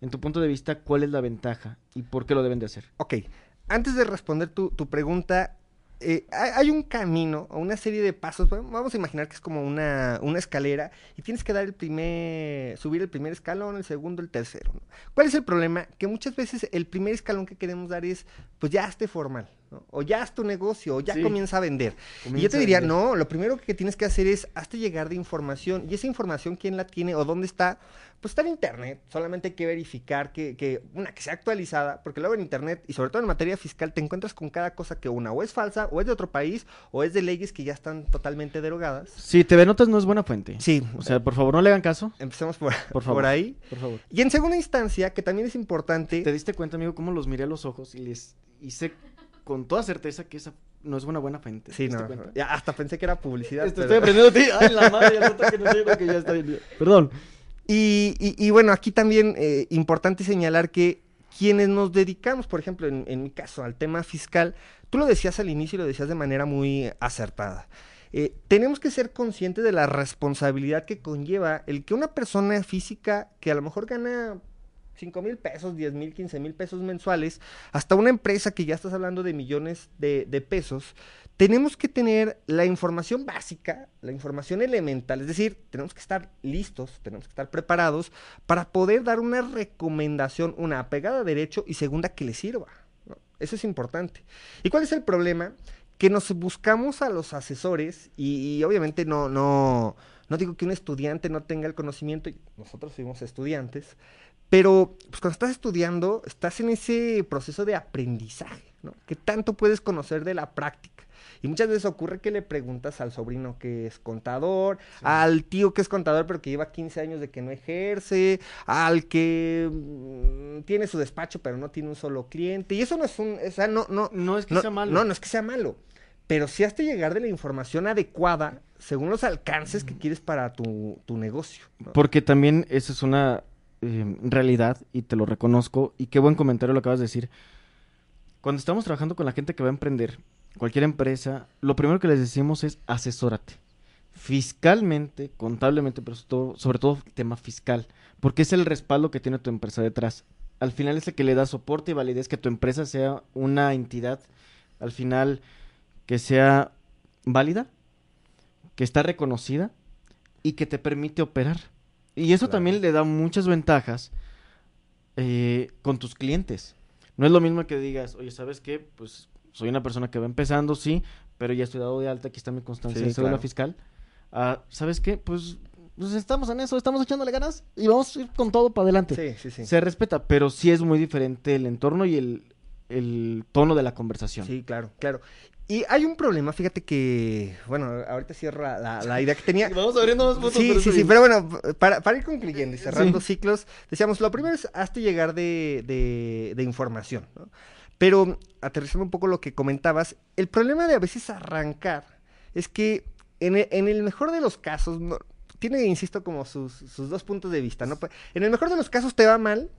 En tu punto de vista, ¿cuál es la ventaja y por qué lo deben de hacer? Ok. Antes de responder tu, tu pregunta, eh, hay un camino o una serie de pasos. Vamos a imaginar que es como una, una escalera y tienes que dar el primer, subir el primer escalón, el segundo, el tercero. ¿Cuál es el problema? Que muchas veces el primer escalón que queremos dar es, pues ya esté formal. O ya haz tu negocio, o ya comienza a vender. y yo te diría, no, lo primero que tienes que hacer es hazte llegar de información. Y esa información, ¿quién la tiene o dónde está? Pues está en internet. Solamente hay que verificar que, que, una, que sea actualizada, porque luego en internet, y sobre todo en materia fiscal, te encuentras con cada cosa que una o es falsa, o es de otro país, o es de leyes que ya están totalmente derogadas. Sí, TV Notas no es buena fuente. Sí. O sea, por favor, no le hagan caso. Empecemos por, por, favor, por ahí. Por favor. Y en segunda instancia, que también es importante. ¿Te diste cuenta, amigo, cómo los miré a los ojos y les hice con toda certeza que esa no es una buena fuente. Sí, no. Ya, hasta pensé que era publicidad. Estoy aprendiendo a ti. Ay, la madre, ya que no sé que ya está bien. Perdón. Y, y, bueno, aquí también eh, importante señalar que quienes nos dedicamos, por ejemplo, en, en, mi caso, al tema fiscal, tú lo decías al inicio y lo decías de manera muy acertada. Eh, tenemos que ser conscientes de la responsabilidad que conlleva el que una persona física que a lo mejor gana 5 mil pesos, 10 mil, 15 mil pesos mensuales, hasta una empresa que ya estás hablando de millones de, pesos, tenemos que tener la información básica, la información elemental, es decir, tenemos que estar listos, tenemos que estar preparados para poder dar una recomendación, una apegada a derecho y segunda que le sirva. Eso es importante. ¿Y cuál es el problema? Que nos buscamos a los asesores y, y obviamente no, no, no digo que un estudiante no tenga el conocimiento, nosotros fuimos estudiantes, pero pues, cuando estás estudiando, estás en ese proceso de aprendizaje, ¿no? Que tanto puedes conocer de la práctica. Y muchas veces ocurre que le preguntas al sobrino que es contador, al tío que es contador pero que lleva 15 años de que no ejerce, al que mm, tiene su despacho pero no tiene un solo cliente. Y eso no es un, o sea, no, no, no es que sea malo. No, no es que sea malo. Pero si has de llegar de la información adecuada según los alcances que quieres para tu, tu negocio. Porque también esa es una Em, realidad y te lo reconozco. Y qué buen comentario lo acabas de decir. Cuando estamos trabajando con la gente que va a emprender, cualquier empresa, lo primero que les decimos es asesórate. Fiscalmente, contablemente, pero sobre todo, sobre todo tema fiscal. Porque es el respaldo que tiene tu empresa detrás. Al final es el que le da soporte y validez que tu empresa sea una entidad, al final, que sea válida, que está reconocida y que te permite operar. Y eso también le da muchas ventajas eh, con tus clientes. No es lo mismo que digas, oye, ¿sabes qué? Pues soy una persona que va empezando, sí, pero ya estoy dado de alta, aquí está mi constancia de cédula fiscal. Ah, ¿Sabes qué? Pues, pues, estamos en eso, estamos echándole ganas y vamos a ir con todo para adelante. Sí, sí, sí. Se respeta, pero sí es muy diferente el entorno y el, el tono de la conversación. Sí, claro, claro. Y hay un problema, fíjate que, bueno, ahorita cierro la, la, idea que tenía. Vamos abriendo más puntos. Sí, sí, sí, pero bueno, para, para ir concluyendo y cerrando ciclos, decíamos, lo primero es hazte llegar de, de, de información, ¿no? Pero aterrizando un poco lo que comentabas, el problema de a veces arrancar es que en el, en el mejor de los casos, tiene, insisto, como sus, sus dos puntos de vista, ¿no? En el mejor de los casos te va mal,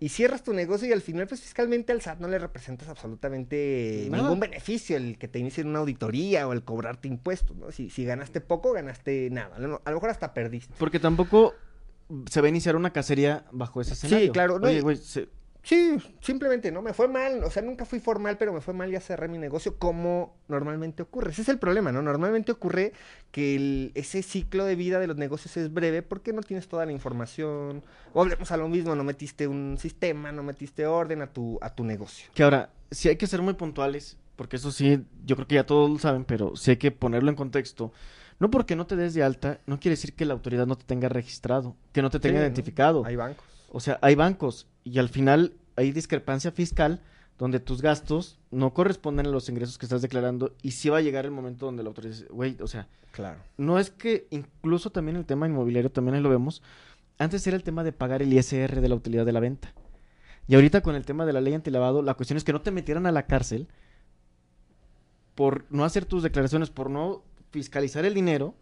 y cierras tu negocio y al final, pues fiscalmente al SAT no le representas absolutamente ningún beneficio el que te inicien una auditoría o el cobrarte impuestos, ¿no? Si, si ganaste poco, ganaste nada. A lo mejor hasta perdiste. Porque tampoco se va a iniciar una cacería bajo ese escenario. Sí, claro. Oye, güey, Sí, simplemente, ¿no? Me fue mal, o sea, nunca fui formal, pero me fue mal, ya cerré mi negocio, como normalmente ocurre. Ese es el problema, ¿no? Normalmente ocurre que ese ciclo de vida de los negocios es breve porque no tienes toda la información. O hablemos a lo mismo, no metiste un sistema, no metiste orden a tu, a tu negocio. Que ahora, sí hay que ser muy puntuales, porque eso sí, yo creo que ya todos lo saben, pero sí hay que ponerlo en contexto. No porque no te des de alta, no quiere decir que la autoridad no te tenga registrado, que no te tenga identificado. Hay bancos. O sea, hay bancos y al final hay discrepancia fiscal donde tus gastos no corresponden a los ingresos que estás declarando y sí va a llegar el momento donde la autoridad dice, güey, o sea, claro. no es que incluso también el tema inmobiliario, también ahí lo vemos, antes era el tema de pagar el ISR de la utilidad de la venta. Y ahorita con el tema de la ley antilavado, la cuestión es que no te metieran a la cárcel por no hacer tus declaraciones, por no fiscalizar el dinero,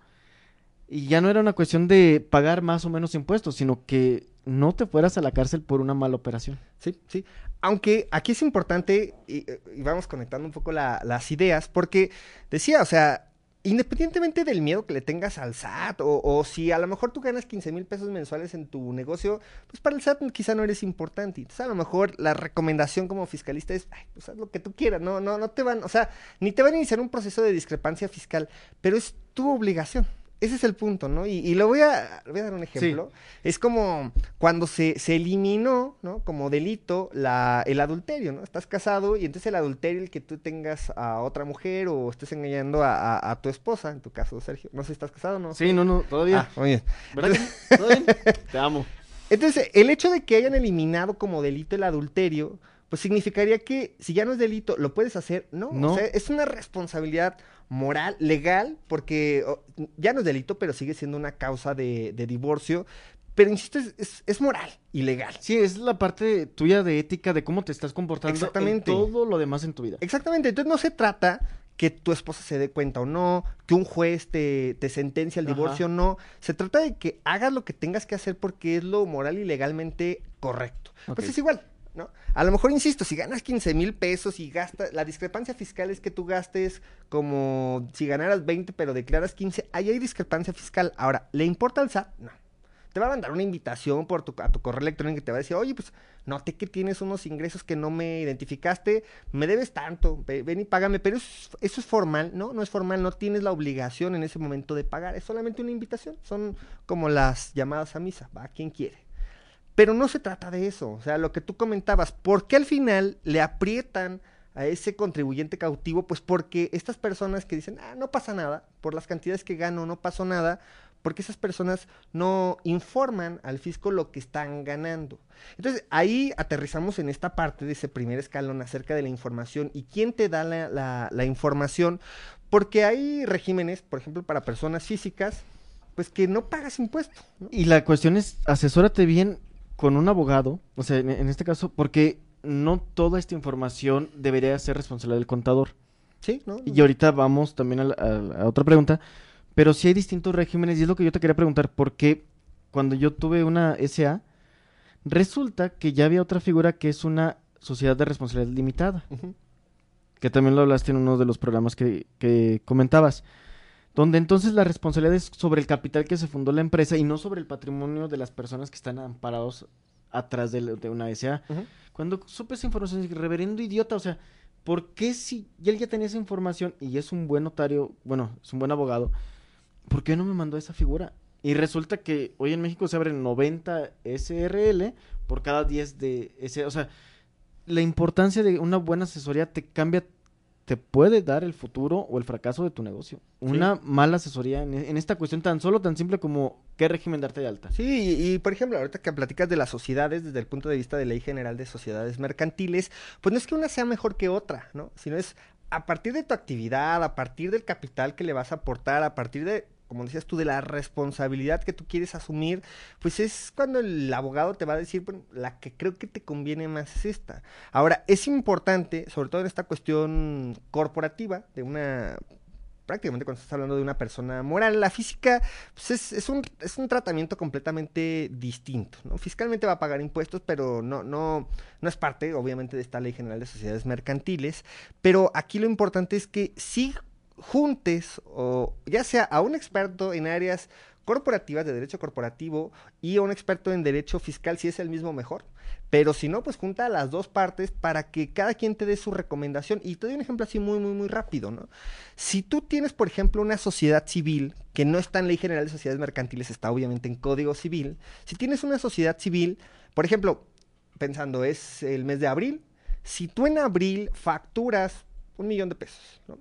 y ya no era una cuestión de pagar más o menos impuestos, sino que no te fueras a la cárcel por una mala operación. Sí, sí. Aunque aquí es importante, y, vamos conectando un poco las ideas, porque decía, o sea, independientemente del miedo que le tengas al SAT, o, si a lo mejor tú ganas 15 mil pesos mensuales en tu negocio, pues para el SAT quizá no eres importante. Entonces a lo mejor la recomendación como fiscalista es, ay, pues haz lo que tú quieras, no, no, no te van, o sea, ni te van a iniciar un proceso de discrepancia fiscal, pero es tu obligación ese es el punto, ¿no? Y, lo voy a, voy a dar un ejemplo. Es como cuando se, se, eliminó, ¿no? Como delito la, el adulterio, ¿no? Estás casado y entonces el adulterio, el que tú tengas a otra mujer o estés engañando a, a, tu esposa, en tu caso, Sergio. No sé si estás casado o no. Sí, no, no, todavía. Ah, oye. ¿Verdad ¿Todo bien? Te amo. Entonces, el hecho de que hayan eliminado como delito el adulterio, pues significaría que si ya no es delito, ¿lo puedes hacer? No, no. o sea, es una responsabilidad moral, legal, porque ya no es delito, pero sigue siendo una causa de, divorcio. Pero insisto, es, es, moral y legal. Sí, es la parte tuya de ética, de cómo te estás comportando Exactamente. en todo lo demás en tu vida. Exactamente. Entonces no se trata que tu esposa se dé cuenta o no, que un juez te, te sentencia el divorcio o no. Se trata de que hagas lo que tengas que hacer porque es lo moral y legalmente correcto. Pues es igual, ¿no? A lo mejor, insisto, si ganas 15 mil pesos y gastas, la discrepancia fiscal es que tú gastes como si ganaras 20 pero declaras 15, ahí hay discrepancia fiscal. Ahora, ¿le importa al SAT? No. Te va a mandar una invitación por tu, a tu correo electrónico y te va a decir, oye, pues noté que tienes unos ingresos que no me identificaste, me debes tanto, ven y págame, pero eso, eso es formal, ¿no? No es formal, no tienes la obligación en ese momento de pagar, es solamente una invitación, son como las llamadas a misa, va, quien quiere. Pero no se trata de eso. O sea, lo que tú comentabas, ¿por qué al final le aprietan a ese contribuyente cautivo? Pues porque estas personas que dicen, ah, no pasa nada, por las cantidades que gano no pasó nada, porque esas personas no informan al fisco lo que están ganando. Entonces, ahí aterrizamos en esta parte de ese primer escalón acerca de la información y quién te da la, información, porque hay regímenes, por ejemplo, para personas físicas, pues que no pagas impuesto. Y la cuestión es, asesórate bien con un abogado, o sea, en, este caso, porque no toda esta información debería ser responsabilidad del contador. Sí, ¿no? Y ahorita vamos también a, otra pregunta, pero sí hay distintos regímenes y es lo que yo te quería preguntar, porque cuando yo tuve una SA, resulta que ya había otra figura que es una sociedad de responsabilidad limitada, que también lo hablaste en uno de los programas que, que comentabas donde entonces la responsabilidad es sobre el capital que se fundó la empresa y no sobre el patrimonio de las personas que están amparados atrás de, una SA. Cuando supe esa información, dije, reverendo idiota, o sea, ¿por qué si él ya tenía esa información y es un buen notario, bueno, es un buen abogado, ¿por qué no me mandó esa figura? Y resulta que hoy en México se abren 90 SRL por cada 10 de ese, o sea, la importancia de una buena asesoría te cambia te puede dar el futuro o el fracaso de tu negocio. Una mala asesoría en, esta cuestión tan solo, tan simple como qué régimen darte de alta. Sí, y, por ejemplo, ahorita que platicas de las sociedades desde el punto de vista de ley general de sociedades mercantiles, pues no es que una sea mejor que otra, ¿no? Sino es a partir de tu actividad, a partir del capital que le vas a aportar, a partir de como decías tú, de la responsabilidad que tú quieres asumir, pues es cuando el abogado te va a decir, bueno, la que creo que te conviene más es esta. Ahora, es importante, sobre todo en esta cuestión corporativa, de una prácticamente cuando estás hablando de una persona moral, la física pues es, es, un, es un tratamiento completamente distinto, ¿no? Fiscalmente va a pagar impuestos, pero no, no, no es parte, obviamente, de esta ley general de sociedades mercantiles, pero aquí lo importante es que sí juntes o ya sea a un experto en áreas corporativas de derecho corporativo y a un experto en derecho fiscal si es el mismo mejor. Pero si no, pues junta a las dos partes para que cada quien te dé su recomendación. Y te doy un ejemplo así muy, muy, muy rápido, ¿no? Si tú tienes, por ejemplo, una sociedad civil, que no está en Ley General de Sociedades Mercantiles, está obviamente en Código Civil. Si tienes una sociedad civil, por ejemplo, pensando, es el mes de abril, si tú en abril facturas un millón de pesos, ¿no?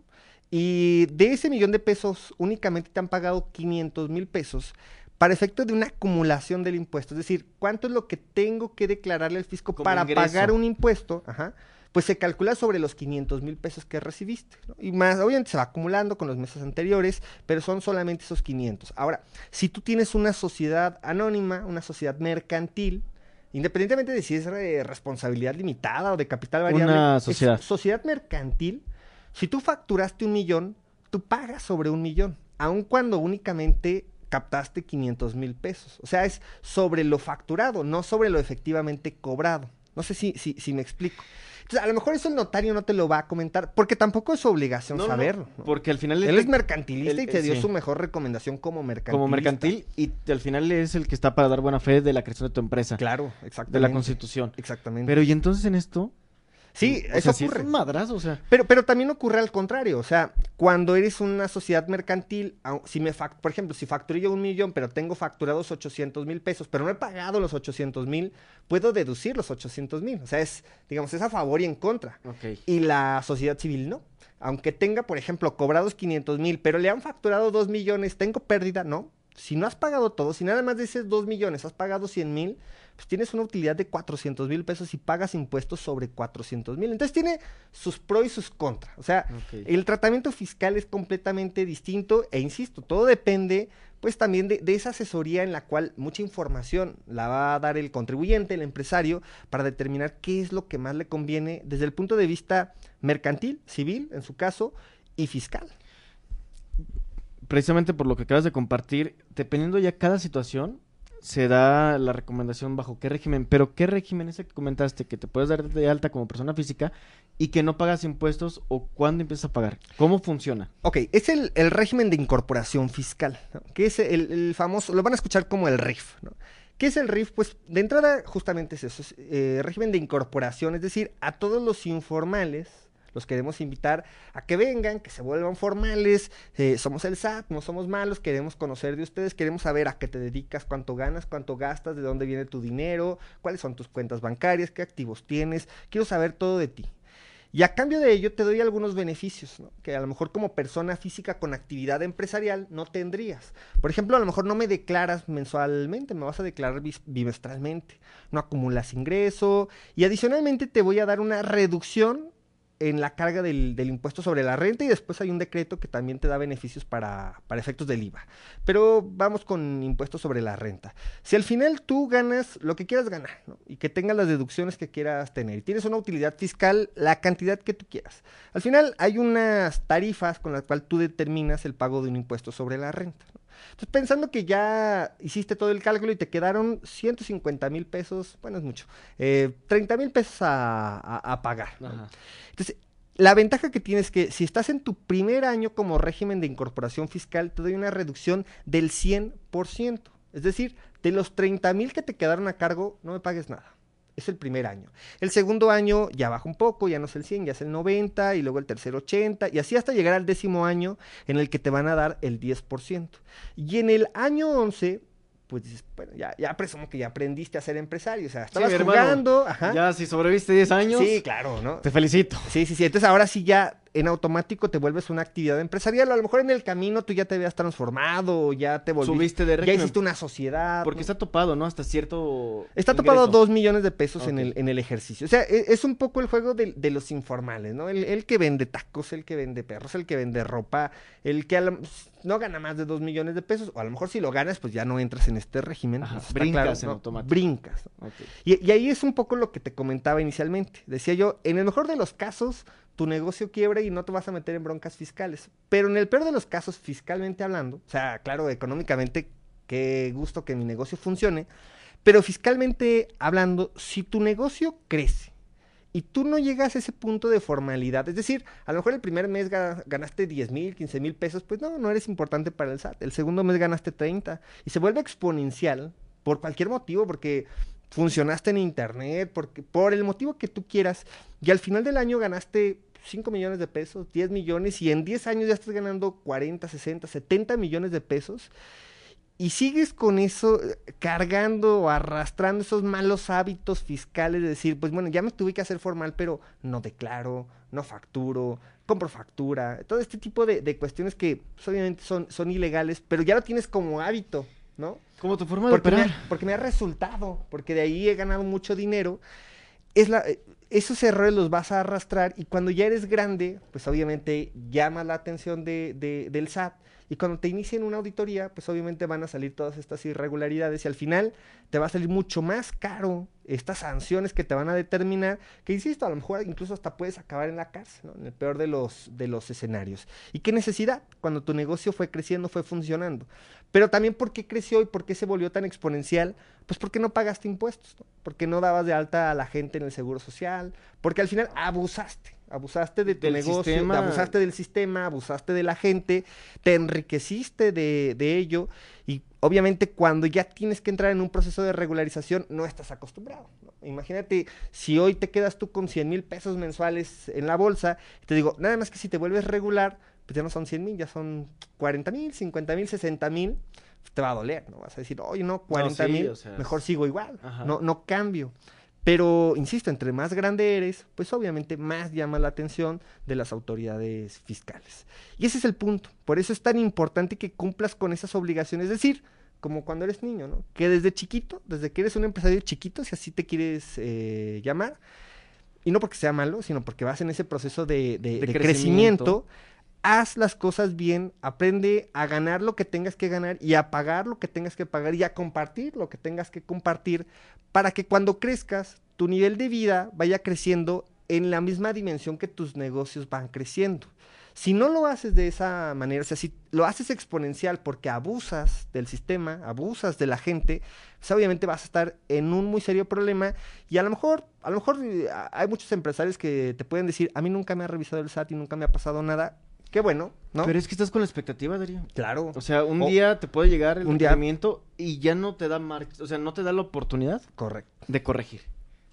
Y de ese millón de pesos únicamente te han pagado 500 mil pesos para efecto de una acumulación del impuesto. Es decir, ¿cuánto es lo que tengo que declararle al fisco para pagar un impuesto? Ajá. Pues se calcula sobre los 500 mil pesos que recibiste. Y más, obviamente se va acumulando con los meses anteriores, pero son solamente esos 500. Ahora, si tú tienes una sociedad anónima, una sociedad mercantil, independientemente de si es de responsabilidad limitada o de capital variable, una sociedad. sociedad mercantil si tú facturaste un millón, tú pagas sobre un millón, aun cuando únicamente captaste 500 mil pesos. O sea, es sobre lo facturado, no sobre lo efectivamente cobrado. No sé si, si, si me explico. Entonces, a lo mejor eso el notario no te lo va a comentar, porque tampoco es su obligación No, saberlo. ¿no? Porque al final Él te- es mercantilista él- y te dio sí. su mejor recomendación como mercantilista. como mercantil y al final es el que está para dar buena fe de la creación de tu empresa, Claro, de exactamente. la constitución. Exactamente. Pero y entonces en esto, sí, o eso sea, sí ocurre. es un madrazo, o sea, Pero, pero también ocurre al contrario, o sea, cuando eres una sociedad mercantil, si me por ejemplo, si facturé yo un millón, pero tengo facturados 800 mil pesos, pero no he pagado los 800 mil, puedo deducir los 800 mil, o sea, es, digamos, es a favor y en contra. ok. Y la sociedad civil no. Aunque tenga, por ejemplo, cobrados 500 mil, pero le han facturado 2 millones, ¿tengo pérdida? No. Si no has pagado todo, si nada más dices 2 millones, has pagado 100 mil, pues tienes una utilidad de 400 mil pesos y pagas impuestos sobre 400 mil. Entonces tiene sus pros y sus contras. O sea, el tratamiento fiscal es completamente distinto e insisto, todo depende pues también de, de esa asesoría en la cual mucha información la va a dar el contribuyente, el empresario, para determinar qué es lo que más le conviene desde el punto de vista mercantil, civil, en su caso, y fiscal. precisamente por lo que acabas de compartir, dependiendo ya cada situación, se da la recomendación bajo qué régimen, pero qué régimen ese que comentaste, que te puedes dar de alta como persona física y que no pagas impuestos o cuándo empiezas a pagar. ¿Cómo funciona? Ok, es el, el régimen de incorporación fiscal, ¿no? que es el, el famoso, lo van a escuchar como el RIF. ¿no? ¿Qué es el RIF? Pues de entrada justamente es eso, es eh, régimen de incorporación, es decir, a todos los informales los queremos invitar a que vengan, que se vuelvan formales, eh, somos el SAT, no somos malos, queremos conocer de ustedes, queremos saber a qué te dedicas, cuánto ganas, cuánto gastas, de dónde viene tu dinero, cuáles son tus cuentas bancarias, qué activos tienes, quiero saber todo de ti. Y a cambio de ello te doy algunos beneficios, ¿no? que a lo mejor como persona física con actividad empresarial no tendrías. Por ejemplo, a lo mejor no me declaras mensualmente, me vas a declarar bimestralmente, no acumulas ingreso y adicionalmente te voy a dar una reducción en la carga del, del impuesto sobre la renta y después hay un decreto que también te da beneficios para, para efectos del IVA. Pero vamos con impuestos sobre la renta. Si al final tú ganas lo que quieras ganar y que tengas las deducciones que quieras tener y tienes una utilidad fiscal, la cantidad que tú quieras. Al final hay unas tarifas con las cuales tú determinas el pago de un impuesto sobre la renta. Entonces, pensando que ya hiciste todo el cálculo y te quedaron 150 mil pesos, bueno, es mucho, eh, 30 mil pesos a, a- a pagar. Entonces, la ventaja que tienes es que si estás en tu primer año como régimen de incorporación fiscal, te doy una reducción del 100%. Es decir, de los 30 mil que te quedaron a cargo, no me pagues nada. Es el primer año. El segundo año ya baja un poco, ya no es el 100, ya es el 90, y luego el tercer 80, y así hasta llegar al décimo año en el que te van a dar el 10%. Y en el año 11, pues dices, bueno, ya, ya presumo que ya aprendiste a ser empresario, o sea, estabas hermano, jugando, ajá. Ya si sobreviviste 10 años, Sí, claro, ¿no? te felicito. Sí, sí, sí. Entonces ahora sí ya en automático te vuelves una actividad empresarial. A lo mejor en el camino tú ya te habías transformado, ya te volviste. Subiste de Ya régimen. hiciste una sociedad. Porque ¿no? está topado, ¿no? Hasta cierto Está topado dos millones de pesos en, el, en el ejercicio. O sea, e- es un poco el juego de, de los informales, ¿no? El, el que vende tacos, el que vende perros, el que vende ropa, el que no gana más de dos millones de pesos. O a lo mejor si lo ganas, pues ya no entras en este régimen. Ajá, está brincas en ¿no? automático. Brincas. Y, y ahí es un poco lo que te comentaba inicialmente. Decía yo, en el mejor de los casos, tu negocio quiebra y no te vas a meter en broncas fiscales. Pero en el peor de los casos, fiscalmente hablando, o sea, claro, económicamente, qué gusto que mi negocio funcione, pero fiscalmente hablando, si tu negocio crece y tú no llegas a ese punto de formalidad, es decir, a lo mejor el primer mes ga- ganaste 10 mil, 15 mil pesos, pues no, no eres importante para el SAT. El segundo mes ganaste 30 y se vuelve exponencial por cualquier motivo, porque funcionaste en internet, porque, por el motivo que tú quieras, y al final del año ganaste 5 millones de pesos, 10 millones, y en 10 años ya estás ganando 40, 60, 70 millones de pesos, y sigues con eso, cargando o arrastrando esos malos hábitos fiscales de decir, pues bueno, ya me tuve que hacer formal, pero no declaro, no facturo, compro factura, todo este tipo de, de cuestiones que pues, obviamente son, son ilegales, pero ya lo tienes como hábito, ¿no? Como tu forma de porque me, operar. ha, porque me ha resultado, porque de ahí he ganado mucho dinero. Es la, esos errores los vas a arrastrar y cuando ya eres grande, pues obviamente llama la atención de, de- del SAT y cuando te inicien una auditoría, pues obviamente van a salir todas estas irregularidades y al final te va a salir mucho más caro estas sanciones que te van a determinar, que insisto, a lo mejor incluso hasta puedes acabar en la cárcel, ¿no? en el peor de los, de los escenarios. ¿Y qué necesidad? Cuando tu negocio fue creciendo, fue funcionando. Pero también por qué creció y por qué se volvió tan exponencial, pues porque no pagaste impuestos, porque no dabas de alta a la gente en el seguro social, porque al final abusaste. Abusaste de tu Del negocio, sistema. abusaste del sistema, abusaste de la gente, te enriqueciste de, de ello y obviamente cuando ya tienes que entrar en un proceso de regularización no estás acostumbrado. ¿no? Imagínate si hoy te quedas tú con 100 mil pesos mensuales en la bolsa, y te digo, nada más que si te vuelves regular, pues ya no son 100 mil, ya son 40 mil, 50 mil, 60 mil, te va a doler, ¿no? Vas a decir, oye, no, 40 sí, mil, o sea, mejor sigo igual, Ajá. no, no cambio. Pero, insisto, entre más grande eres, pues obviamente más llama la atención de las autoridades fiscales. Y ese es el punto. Por eso es tan importante que cumplas con esas obligaciones. Es decir, como cuando eres niño, ¿no? Que desde chiquito, desde que eres un empresario chiquito, si así te quieres eh, llamar, y no porque sea malo, sino porque vas en ese proceso de, de- De de crecimiento. crecimiento, haz las cosas bien, aprende a ganar lo que tengas que ganar y a pagar lo que tengas que pagar y a compartir lo que tengas que compartir para que cuando crezcas tu nivel de vida vaya creciendo en la misma dimensión que tus negocios van creciendo. Si no lo haces de esa manera, o sea, si lo haces exponencial porque abusas del sistema, abusas de la gente, pues obviamente vas a estar en un muy serio problema y a lo mejor, a lo mejor eh, hay muchos empresarios que te pueden decir, a mí nunca me ha revisado el SAT y nunca me ha pasado nada. Qué bueno, ¿no? Pero es que estás con la expectativa, Darío. claro. O sea, un O- día te puede llegar el un día- y ya no te da mar... o sea, no te da la oportunidad correcto. de corregir.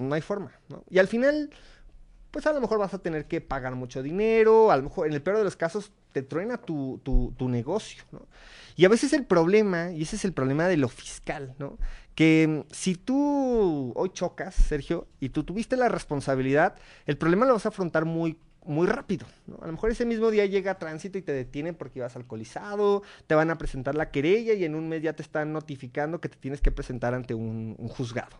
No hay forma, ¿no? Y al final, pues a lo mejor vas a tener que pagar mucho dinero, a lo mejor en el peor de los casos te truena tu, tu, tu negocio, ¿no? Y a veces el problema, y ese es el problema de lo fiscal, ¿no? Que mm, si tú hoy chocas, Sergio, y tú tuviste la responsabilidad, el problema lo vas a afrontar muy muy rápido, ¿no? A lo mejor ese mismo día llega tránsito y te detienen porque ibas alcoholizado, te van a presentar la querella y en un mes ya te están notificando que te tienes que presentar ante un, un juzgado.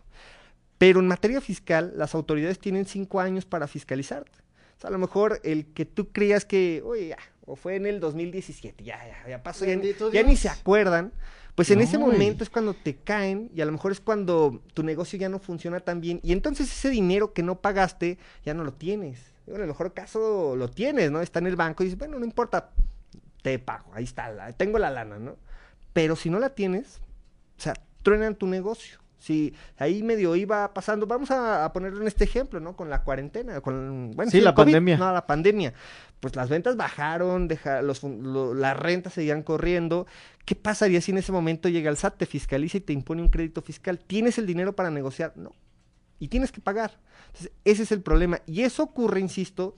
Pero en materia fiscal, las autoridades tienen cinco años para fiscalizarte. O sea, a lo mejor el que tú creías que, oye, ya, o fue en el 2017, ya, ya, ya pasó, ya, ya ni se acuerdan. Pues en No, ese momento es cuando te caen y a lo mejor es cuando tu negocio ya no funciona tan bien y entonces ese dinero que no pagaste ya no lo tienes. Digo, en el mejor caso lo tienes, ¿no? Está en el banco y dices, bueno, no importa, te pago, ahí está, la- tengo la lana, ¿no? Pero si no la tienes, o sea, truenan tu negocio. Si ahí medio iba pasando, vamos a, a ponerlo en este ejemplo, ¿no? Con la cuarentena, con, bueno, Sí, la COVID, pandemia. No, la pandemia. Pues las ventas bajaron, deja, los, lo- las rentas seguían corriendo. ¿Qué pasaría si en ese momento llega el SAT, te fiscaliza y te impone un crédito fiscal? ¿Tienes el dinero para negociar? No. Y tienes que pagar. Entonces, ese es el problema. Y eso ocurre, insisto,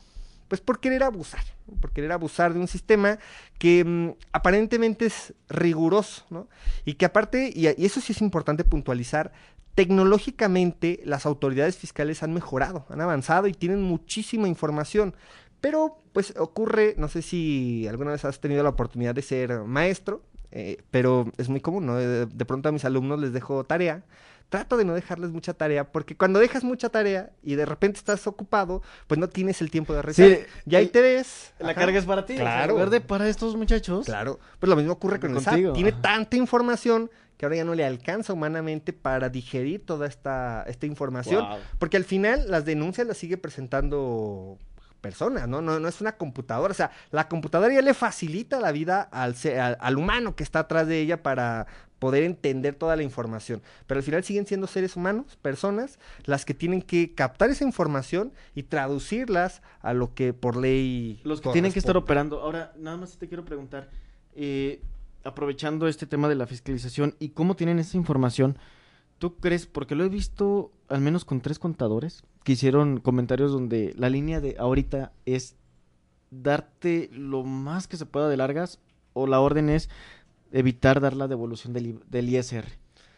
pues por querer abusar, por querer abusar de un sistema que mm, aparentemente es riguroso, ¿no? Y que aparte, y, eso sí es importante puntualizar, tecnológicamente las autoridades fiscales han mejorado, han avanzado y tienen muchísima información. Pero pues ocurre, no sé si alguna vez has tenido la oportunidad de ser maestro, eh, pero es muy común, ¿no? De pronto a mis alumnos les dejo tarea. Trato de no dejarles mucha tarea, porque cuando dejas mucha tarea y de repente estás ocupado, pues no tienes el tiempo de revisar. Sí, y ahí te ves. La ajá, carga es para ti. Claro. en lugar de para estos muchachos. Claro. Pues lo mismo ocurre con el SAT. Contigo, Tiene tanta información que ahora ya no le alcanza humanamente para digerir toda esta, esta información. Wow. Porque al final las denuncias las sigue presentando personas, ¿no? ¿no? No es una computadora. O sea, la computadora ya le facilita la vida al, al, al humano que está atrás de ella para poder entender toda la información. Pero al final siguen siendo seres humanos, personas, las que tienen que captar esa información y traducirlas a lo que por ley. Los que tienen que estar operando. Ahora, nada más te quiero preguntar, eh, aprovechando este tema de la fiscalización y cómo tienen esa información, ¿tú crees, porque lo he visto al menos con tres contadores que hicieron comentarios donde la línea de ahorita es darte lo más que se pueda de largas o la orden es evitar dar la devolución del, del ISR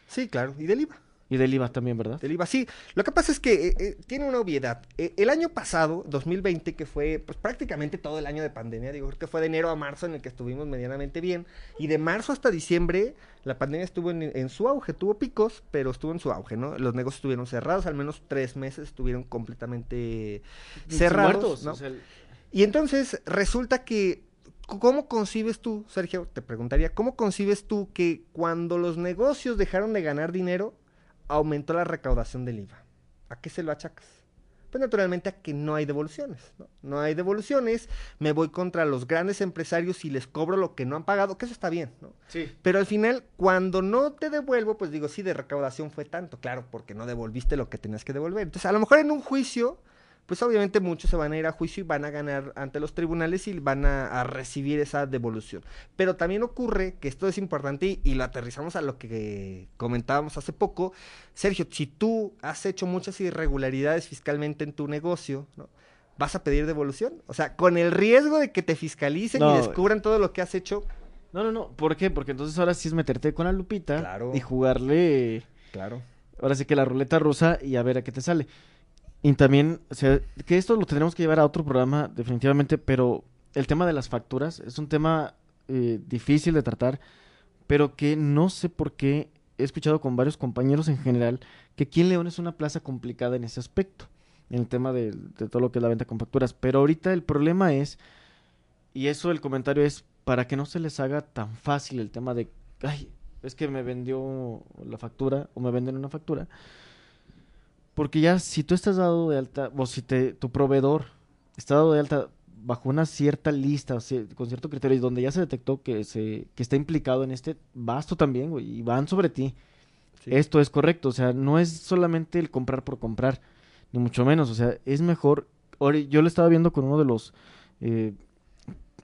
Sí, claro. Y del IVA. y del IVA también, ¿verdad? Del IVA, sí. Lo que pasa es que eh, eh, tiene una obviedad. Eh, el año pasado, 2020, que fue pues prácticamente todo el año de pandemia, digo, creo que fue de enero a marzo en el que estuvimos medianamente bien, y de marzo hasta diciembre la pandemia estuvo en, en su auge, tuvo picos, pero estuvo en su auge, ¿no? Los negocios estuvieron cerrados, al menos tres meses estuvieron completamente cerrados, Muertos, ¿no? o sea, el- Y entonces resulta que ¿cómo concibes tú, Sergio? Te preguntaría, ¿cómo concibes tú que cuando los negocios dejaron de ganar dinero, aumentó la recaudación del IVA? ¿A qué se lo achacas? Pues naturalmente a que no hay devoluciones, ¿no? No hay devoluciones, me voy contra los grandes empresarios y les cobro lo que no han pagado, que eso está bien, ¿no? Sí. Pero al final, cuando no te devuelvo, pues digo, sí, de recaudación fue tanto, claro, porque no devolviste lo que tenías que devolver. Entonces, a lo mejor en un juicio, pues obviamente muchos se van a ir a juicio y van a ganar ante los tribunales y van a, a recibir esa devolución. Pero también ocurre, que esto es importante y, y lo aterrizamos a lo que comentábamos hace poco, Sergio, si tú has hecho muchas irregularidades fiscalmente en tu negocio, ¿no? ¿Vas a pedir devolución? O sea, con el riesgo de que te fiscalicen No. y descubran todo lo que has hecho. No, no, no. ¿Por qué? Porque entonces ahora sí es meterte con la lupita Claro. y jugarle, Claro. ahora sí que la ruleta rusa y a ver a qué te sale. Y también, o sea, que esto lo tendremos que llevar a otro programa definitivamente, pero el tema de las facturas es un tema eh, difícil de tratar, pero que no sé por qué he escuchado con varios compañeros en general que aquí en León es una plaza complicada en ese aspecto, en el tema de, de todo lo que es la venta con facturas. Pero ahorita el problema es, y eso el comentario es, para que no se les haga tan fácil el tema de, ay, es que me vendió la factura o me venden una factura. Porque ya si tú estás dado de alta, o si te, tu proveedor está dado de alta bajo una cierta lista, o sea, con cierto criterio, y donde ya se detectó que, se, que está implicado en este, vas tú también, güey, y van sobre ti. Sí. Esto es correcto, o sea, no es solamente el comprar por comprar, ni mucho menos, o sea, es mejor. ahora, Yo lo estaba viendo con uno de los eh,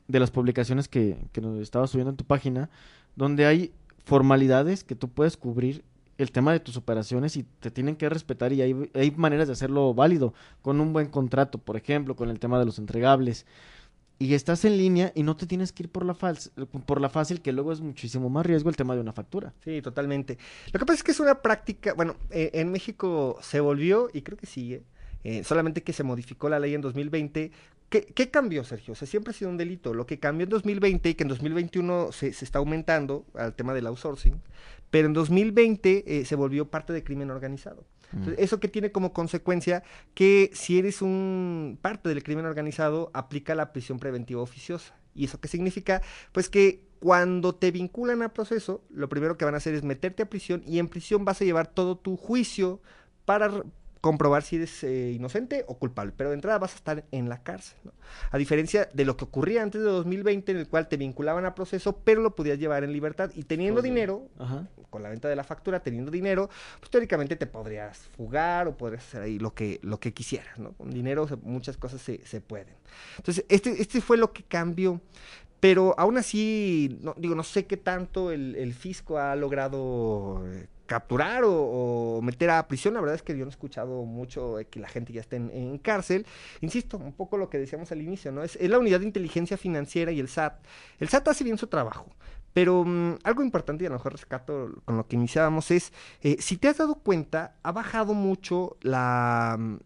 de las publicaciones que, que nos estaba subiendo en tu página, donde hay formalidades que tú puedes cubrir el tema de tus operaciones y te tienen que respetar y hay, maneras de hacerlo válido, con un buen contrato, por ejemplo, con el tema de los entregables. Y estás en línea y no te tienes que ir por la, por la fácil, que luego es muchísimo más riesgo el tema de una factura. Sí, totalmente. Lo que pasa es que es una práctica, bueno, eh, en México se volvió, y creo que sigue, eh, solamente que se modificó la ley en 2020. ¿Qué, qué cambió, Sergio? O sea, siempre ha sido un delito. Lo que cambió en 2020 y que en 2021 se, se está aumentando al tema del outsourcing, pero en 2020 eh, se volvió parte de crimen organizado. Entonces, eso que tiene como consecuencia que si eres un parte del crimen organizado, aplica la prisión preventiva oficiosa. ¿Y eso qué significa? Pues que cuando te vinculan a proceso, lo primero que van a hacer es meterte a prisión y en prisión vas a llevar todo tu juicio para comprobar si eres eh, inocente o culpable. Pero de entrada vas a estar en la cárcel. ¿no? A diferencia de lo que ocurría antes de 2020, en el cual te vinculaban a proceso, pero lo podías llevar en libertad. Y teniendo dinero, Ajá. con la venta de la factura, teniendo dinero, pues teóricamente te podrías fugar o podrías hacer ahí lo que, lo que quisieras, ¿no? Con dinero se- muchas cosas se, se pueden. Entonces, este, este fue lo que cambió. Pero aún así, no, digo, no sé qué tanto el, el fisco ha logrado eh, capturar o, meter a prisión. La verdad es que yo no he escuchado mucho que la gente ya esté en, cárcel. Insisto, un poco lo que decíamos al inicio, ¿no? Es, es la unidad de inteligencia financiera y el SAT. El SAT hace bien su trabajo. Pero mm, algo importante y a lo mejor rescato con lo que iniciábamos es, eh, si te has dado cuenta, ha bajado mucho la, mm,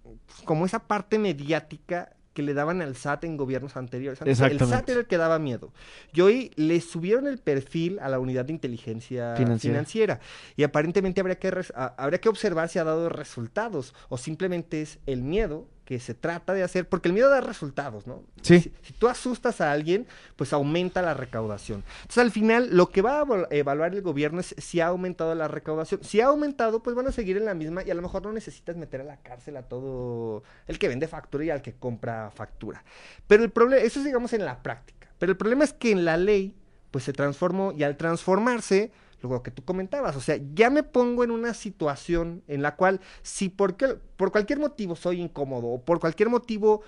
como esa parte mediática que le daban al SAT en gobiernos anteriores. Antes el SAT era el que daba miedo. Y hoy le subieron el perfil a la unidad de inteligencia Financiera. financiera. Y aparentemente habría que, habría que observar si ha dado resultados o simplemente es el miedo que se trata de hacer, porque el miedo da resultados, ¿no? Sí. Si, si tú asustas a alguien, pues aumenta la recaudación. Entonces, al final, lo que va a evalu- evaluar el gobierno es si ha aumentado la recaudación. Si ha aumentado, pues van a seguir en la misma y a lo mejor no necesitas meter a la cárcel a todo el que vende factura y al que compra factura. Pero el problema, eso es digamos en la práctica. Pero el problema es que en la ley, pues se transformó y al transformarse, lo que tú comentabas, o sea, ya me pongo en una situación en la cual si por, qué- por cualquier motivo soy incómodo o por cualquier motivo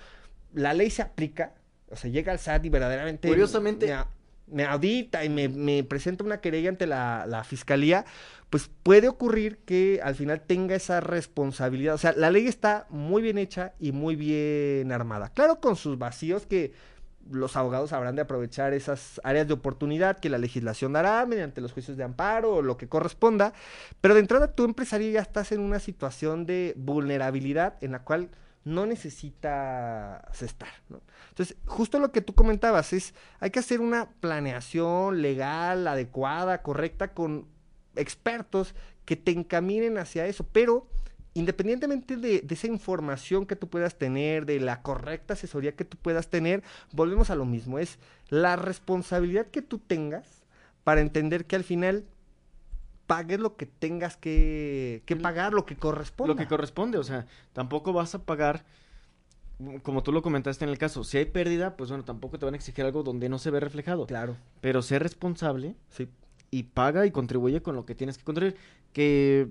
la ley se aplica, o sea, llega al SAT y verdaderamente Curiosamente- me, me audita y me, me presenta una querella ante la, la fiscalía, pues puede ocurrir que al final tenga esa responsabilidad. O sea, la ley está muy bien hecha y muy bien armada. Claro, con sus vacíos que los abogados habrán de aprovechar esas áreas de oportunidad que la legislación dará mediante los juicios de amparo o lo que corresponda, pero de entrada tu empresario ya estás en una situación de vulnerabilidad en la cual no necesitas estar. Entonces, justo lo que tú comentabas es, hay que hacer una planeación legal, adecuada, correcta, con expertos que te encaminen hacia eso, pero independientemente de, de, esa información que tú puedas tener, de la correcta asesoría que tú puedas tener, volvemos a lo mismo, es la responsabilidad que tú tengas para entender que al final pagues lo que tengas que, que pagar, lo que corresponde. Lo que corresponde, o sea, tampoco vas a pagar, como tú lo comentaste en el caso, si hay pérdida, pues bueno, tampoco te van a exigir algo donde no se ve reflejado. Claro. Pero sé responsable Sí. y paga y contribuye con lo que tienes que contribuir. Que.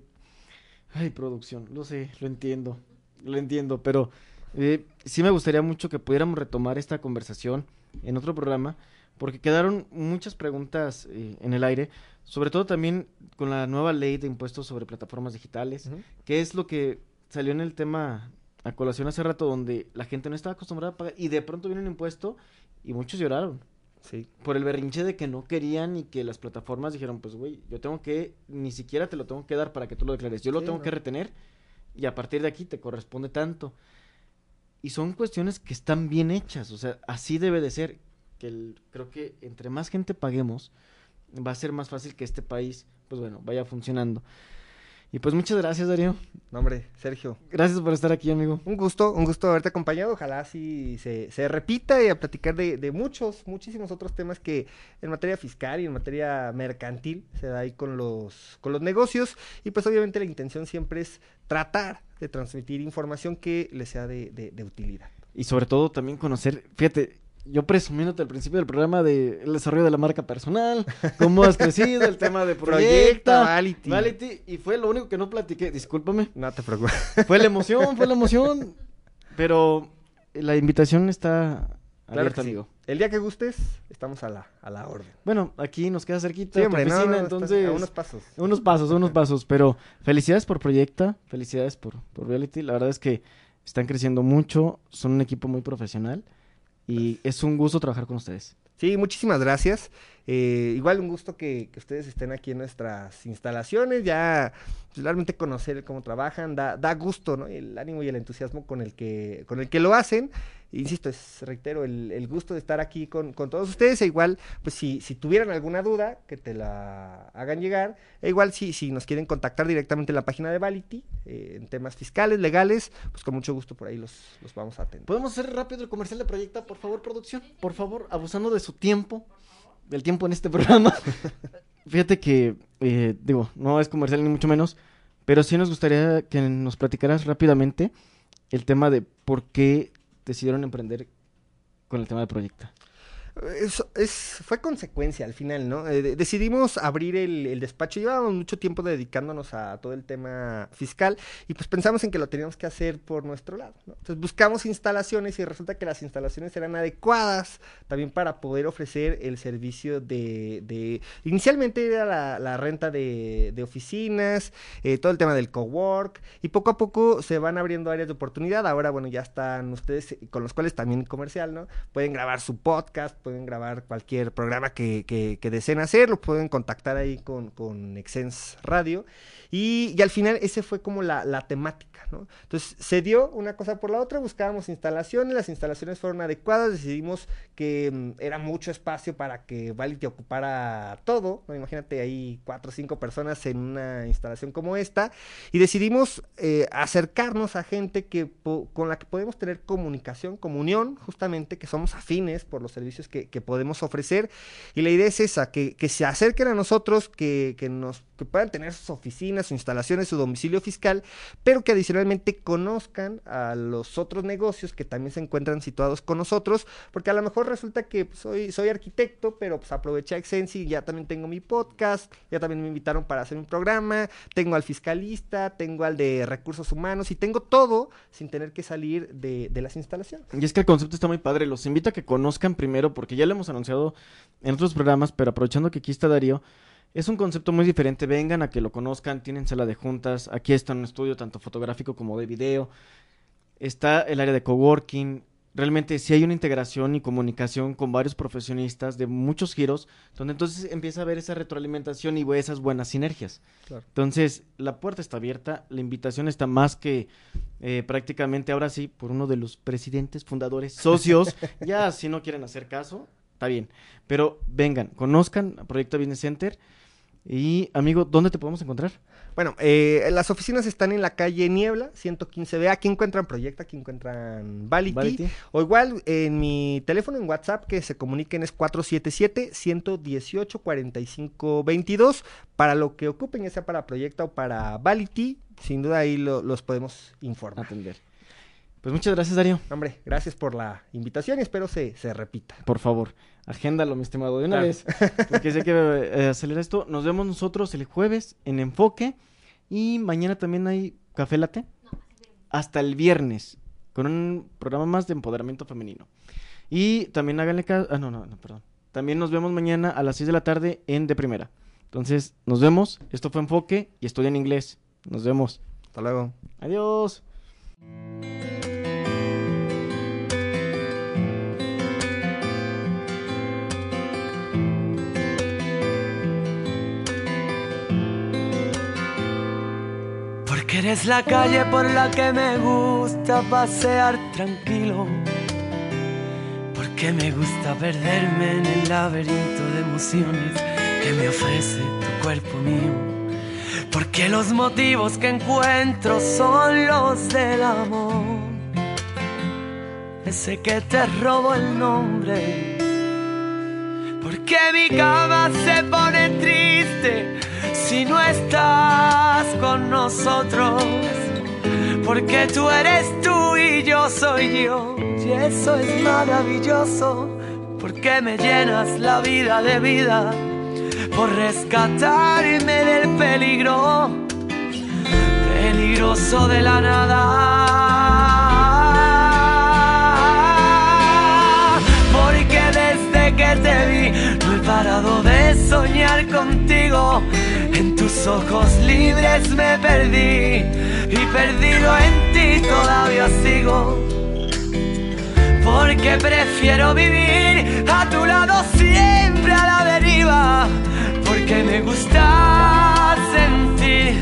Ay, producción, lo sé, lo entiendo. Lo entiendo, pero eh, sí me gustaría mucho que pudiéramos retomar esta conversación en otro programa, porque quedaron muchas preguntas eh, en el aire, sobre todo también con la nueva ley de impuestos sobre plataformas digitales, que es lo que salió en el tema a colación hace rato, donde la gente no estaba acostumbrada a pagar y de pronto viene un impuesto y muchos lloraron Sí. por el berrinche de que no querían y que las plataformas dijeron, pues güey, yo tengo que, ni siquiera te lo tengo que dar para que tú lo declares, yo lo Sí, tengo no. que retener y a partir de aquí te corresponde tanto. Y son cuestiones que están bien hechas, o sea, así debe de ser, que el- creo que entre más gente paguemos, va a ser más fácil que este país, pues bueno, vaya funcionando. Y pues muchas gracias, Darío. No, hombre, Sergio. Gracias por estar aquí, amigo. Un gusto, un gusto haberte acompañado. Ojalá así se, se repita y a platicar de, de muchos, muchísimos otros temas que en materia fiscal y en materia mercantil se da ahí con los, con los negocios. Y pues obviamente la intención siempre es tratar de transmitir información que les sea de, de- de utilidad. Y sobre todo también conocer, fíjate, yo presumiéndote al principio del programa de el desarrollo de la marca personal, cómo has crecido, el tema de proyecta, Vality. Vality, y fue lo único que no platiqué, discúlpame, No te preocupes. fue la emoción, fue la emoción, pero la invitación está Claro abierta, sí. amigo. El día que gustes, estamos a la, a la orden. Bueno, aquí nos queda cerquita Sí, hombre, oficina, no, entonces a unos pasos. unos pasos, unos pasos, pero felicidades por Proyecta, felicidades por, por Reality, la verdad es que están creciendo mucho, son un equipo muy profesional y es un gusto trabajar con ustedes. Sí, muchísimas gracias. Eh, igual un gusto que, ustedes estén aquí en nuestras instalaciones, ya pues, realmente conocer cómo trabajan, da, da gusto, ¿no? El ánimo y el entusiasmo con el que, con el que lo hacen. Insisto, es, reitero, el, el gusto de estar aquí con, con todos ustedes. E igual, pues si, si tuvieran alguna duda, que te la hagan llegar. E igual, si, si nos quieren contactar directamente en la página de Vality, eh, en temas fiscales, legales, pues con mucho gusto por ahí los, los vamos a atender. ¿Podemos hacer rápido el comercial de Proyecta, por favor, producción? Por favor, abusando de su tiempo, del tiempo en este programa. Fíjate que, eh, digo, no es comercial ni mucho menos, pero sí nos gustaría que nos platicaras rápidamente el tema de por qué decidieron emprender con el tema de Proyecta. Es, es- fue consecuencia al final, ¿no? Eh, de- decidimos abrir el, despacho, llevábamos mucho tiempo dedicándonos a todo el tema fiscal y pues pensamos en que lo teníamos que hacer por nuestro lado, ¿no? Entonces buscamos instalaciones y resulta que las instalaciones eran adecuadas también para poder ofrecer el servicio de... de- inicialmente era la, renta de, de oficinas, eh, todo el tema del cowork y poco a poco se van abriendo áreas de oportunidad, ahora bueno, ya están ustedes eh, con los cuales también comercial, ¿no? Pueden grabar su podcast, pueden grabar cualquier programa que, que- que deseen hacer, lo pueden contactar ahí con, con Exens Radio. Y, al final ese fue como la, temática, ¿no? Entonces se dio una cosa por la otra, buscábamos instalaciones, las instalaciones fueron adecuadas, decidimos que mm, era mucho espacio para que Vality ocupara todo, ¿no? Imagínate ahí cuatro o cinco personas en una instalación como esta, y decidimos eh, acercarnos a gente que con la que podemos tener comunicación, comunión, justamente, que somos afines por los servicios que, podemos ofrecer. Y la idea es esa, que, que se acerquen a nosotros, que nos que puedan tener sus oficinas, sus instalaciones, su domicilio fiscal, pero que adicionalmente conozcan a los otros negocios que también se encuentran situados con nosotros, porque a lo mejor resulta que pues, soy, soy arquitecto, pero pues aproveché a Exensi, ya también tengo mi podcast, ya también me invitaron para hacer un programa, tengo al fiscalista, tengo al de recursos humanos y tengo todo sin tener que salir de, de las instalaciones. Y es que el concepto está muy padre, los invito a que conozcan primero, porque ya lo hemos anunciado en otros programas, pero aprovechando que aquí está Darío, es un concepto muy diferente, vengan a que lo conozcan, tienen sala de juntas, aquí está un estudio tanto fotográfico como de video, está el área de coworking, realmente sí hay una integración y comunicación con varios profesionistas de muchos giros, donde entonces empieza a haber esa retroalimentación y esas buenas sinergias. Claro. Entonces, la puerta está abierta, la invitación está más que eh, prácticamente ahora sí por uno de los presidentes, fundadores, socios. ya, si no quieren hacer caso, está bien. Pero vengan, conozcan a Proyecto Business Center. Y amigo, ¿dónde te podemos encontrar? Bueno, eh, las oficinas están en la calle Niebla, 115B. Aquí encuentran Proyecta, aquí encuentran Vality. Vality. O igual en mi teléfono en WhatsApp que se comuniquen es 477-118-4522. Para lo que ocupen, ya sea para Proyecta o para Vality, sin duda ahí lo- los podemos informar. Atender. Pues muchas gracias, Darío. Hombre, gracias por la invitación y espero se, se repita. Por favor, agéndalo, mi estimado, de una Claro. vez. Porque sé que eh, acelera esto. Nos vemos nosotros el jueves en Enfoque. Y mañana también hay Café Late. Hasta el viernes. Con un programa más de empoderamiento femenino. Y también háganle caso. Ah, no, no, no, perdón. También nos vemos mañana a las 6 de la tarde en De Primera. Entonces, nos vemos. Esto fue Enfoque y estudian inglés. Nos vemos. Hasta luego. Adiós. Porque eres la calle por la que me gusta pasear tranquilo. Porque me gusta perderme en el laberinto de emociones que me ofrece tu cuerpo mío. Porque los motivos que encuentro son los del amor. Ese que te robo el nombre. Porque mi cama se pone triste si no estás con nosotros. Porque tú eres tú y yo soy yo. Y eso es maravilloso. Porque me llenas la vida de vida. Por rescatarme del peligro. Peligroso de la nada. Porque desde que te vi no he parado de soñar contigo. En tus ojos libres me perdí y perdido en ti todavía sigo. Porque prefiero vivir a tu lado siempre a la deriva. Porque me gusta sentir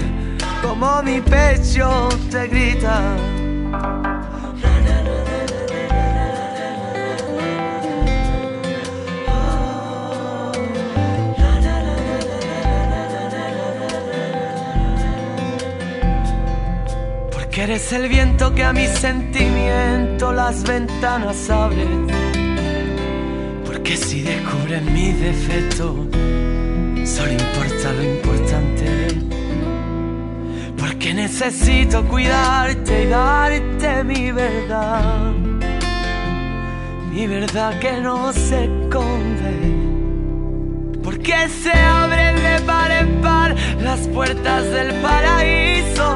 como mi pecho te grita. Porque eres el viento que a mi sentimiento las ventanas abre. Porque si descubren mi defecto, solo importa lo importante. Porque necesito cuidarte y darte mi verdad. Mi verdad que no se esconde. Porque se abren de par en par las puertas del paraíso.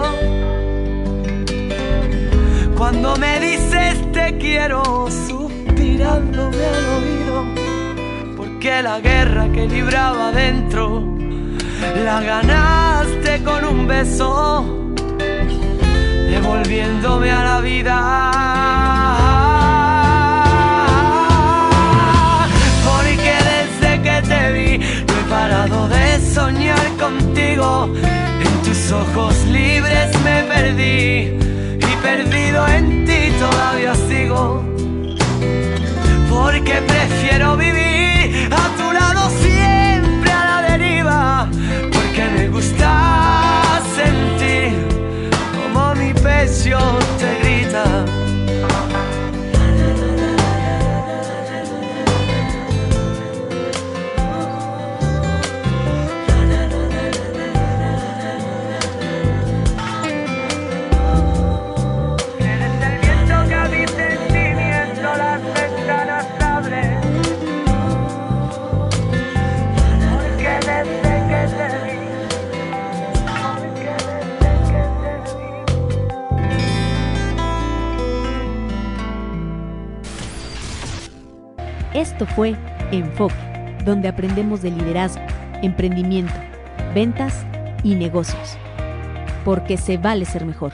Cuando me dices te quiero, suspirándome al oído, porque la guerra que libraba dentro la ganaste con un beso, devolviéndome a la vida. Porque desde que te vi no he parado de soñar contigo, en tus ojos libres me perdí y perdido en ti todavía sigo. Porque prefiero vivir a tu lado siempre a la deriva. Porque me gusta sentir como mi pecho te grita. Esto fue Enfoque, donde aprendemos de liderazgo, emprendimiento, ventas y negocios. Porque se vale ser mejor.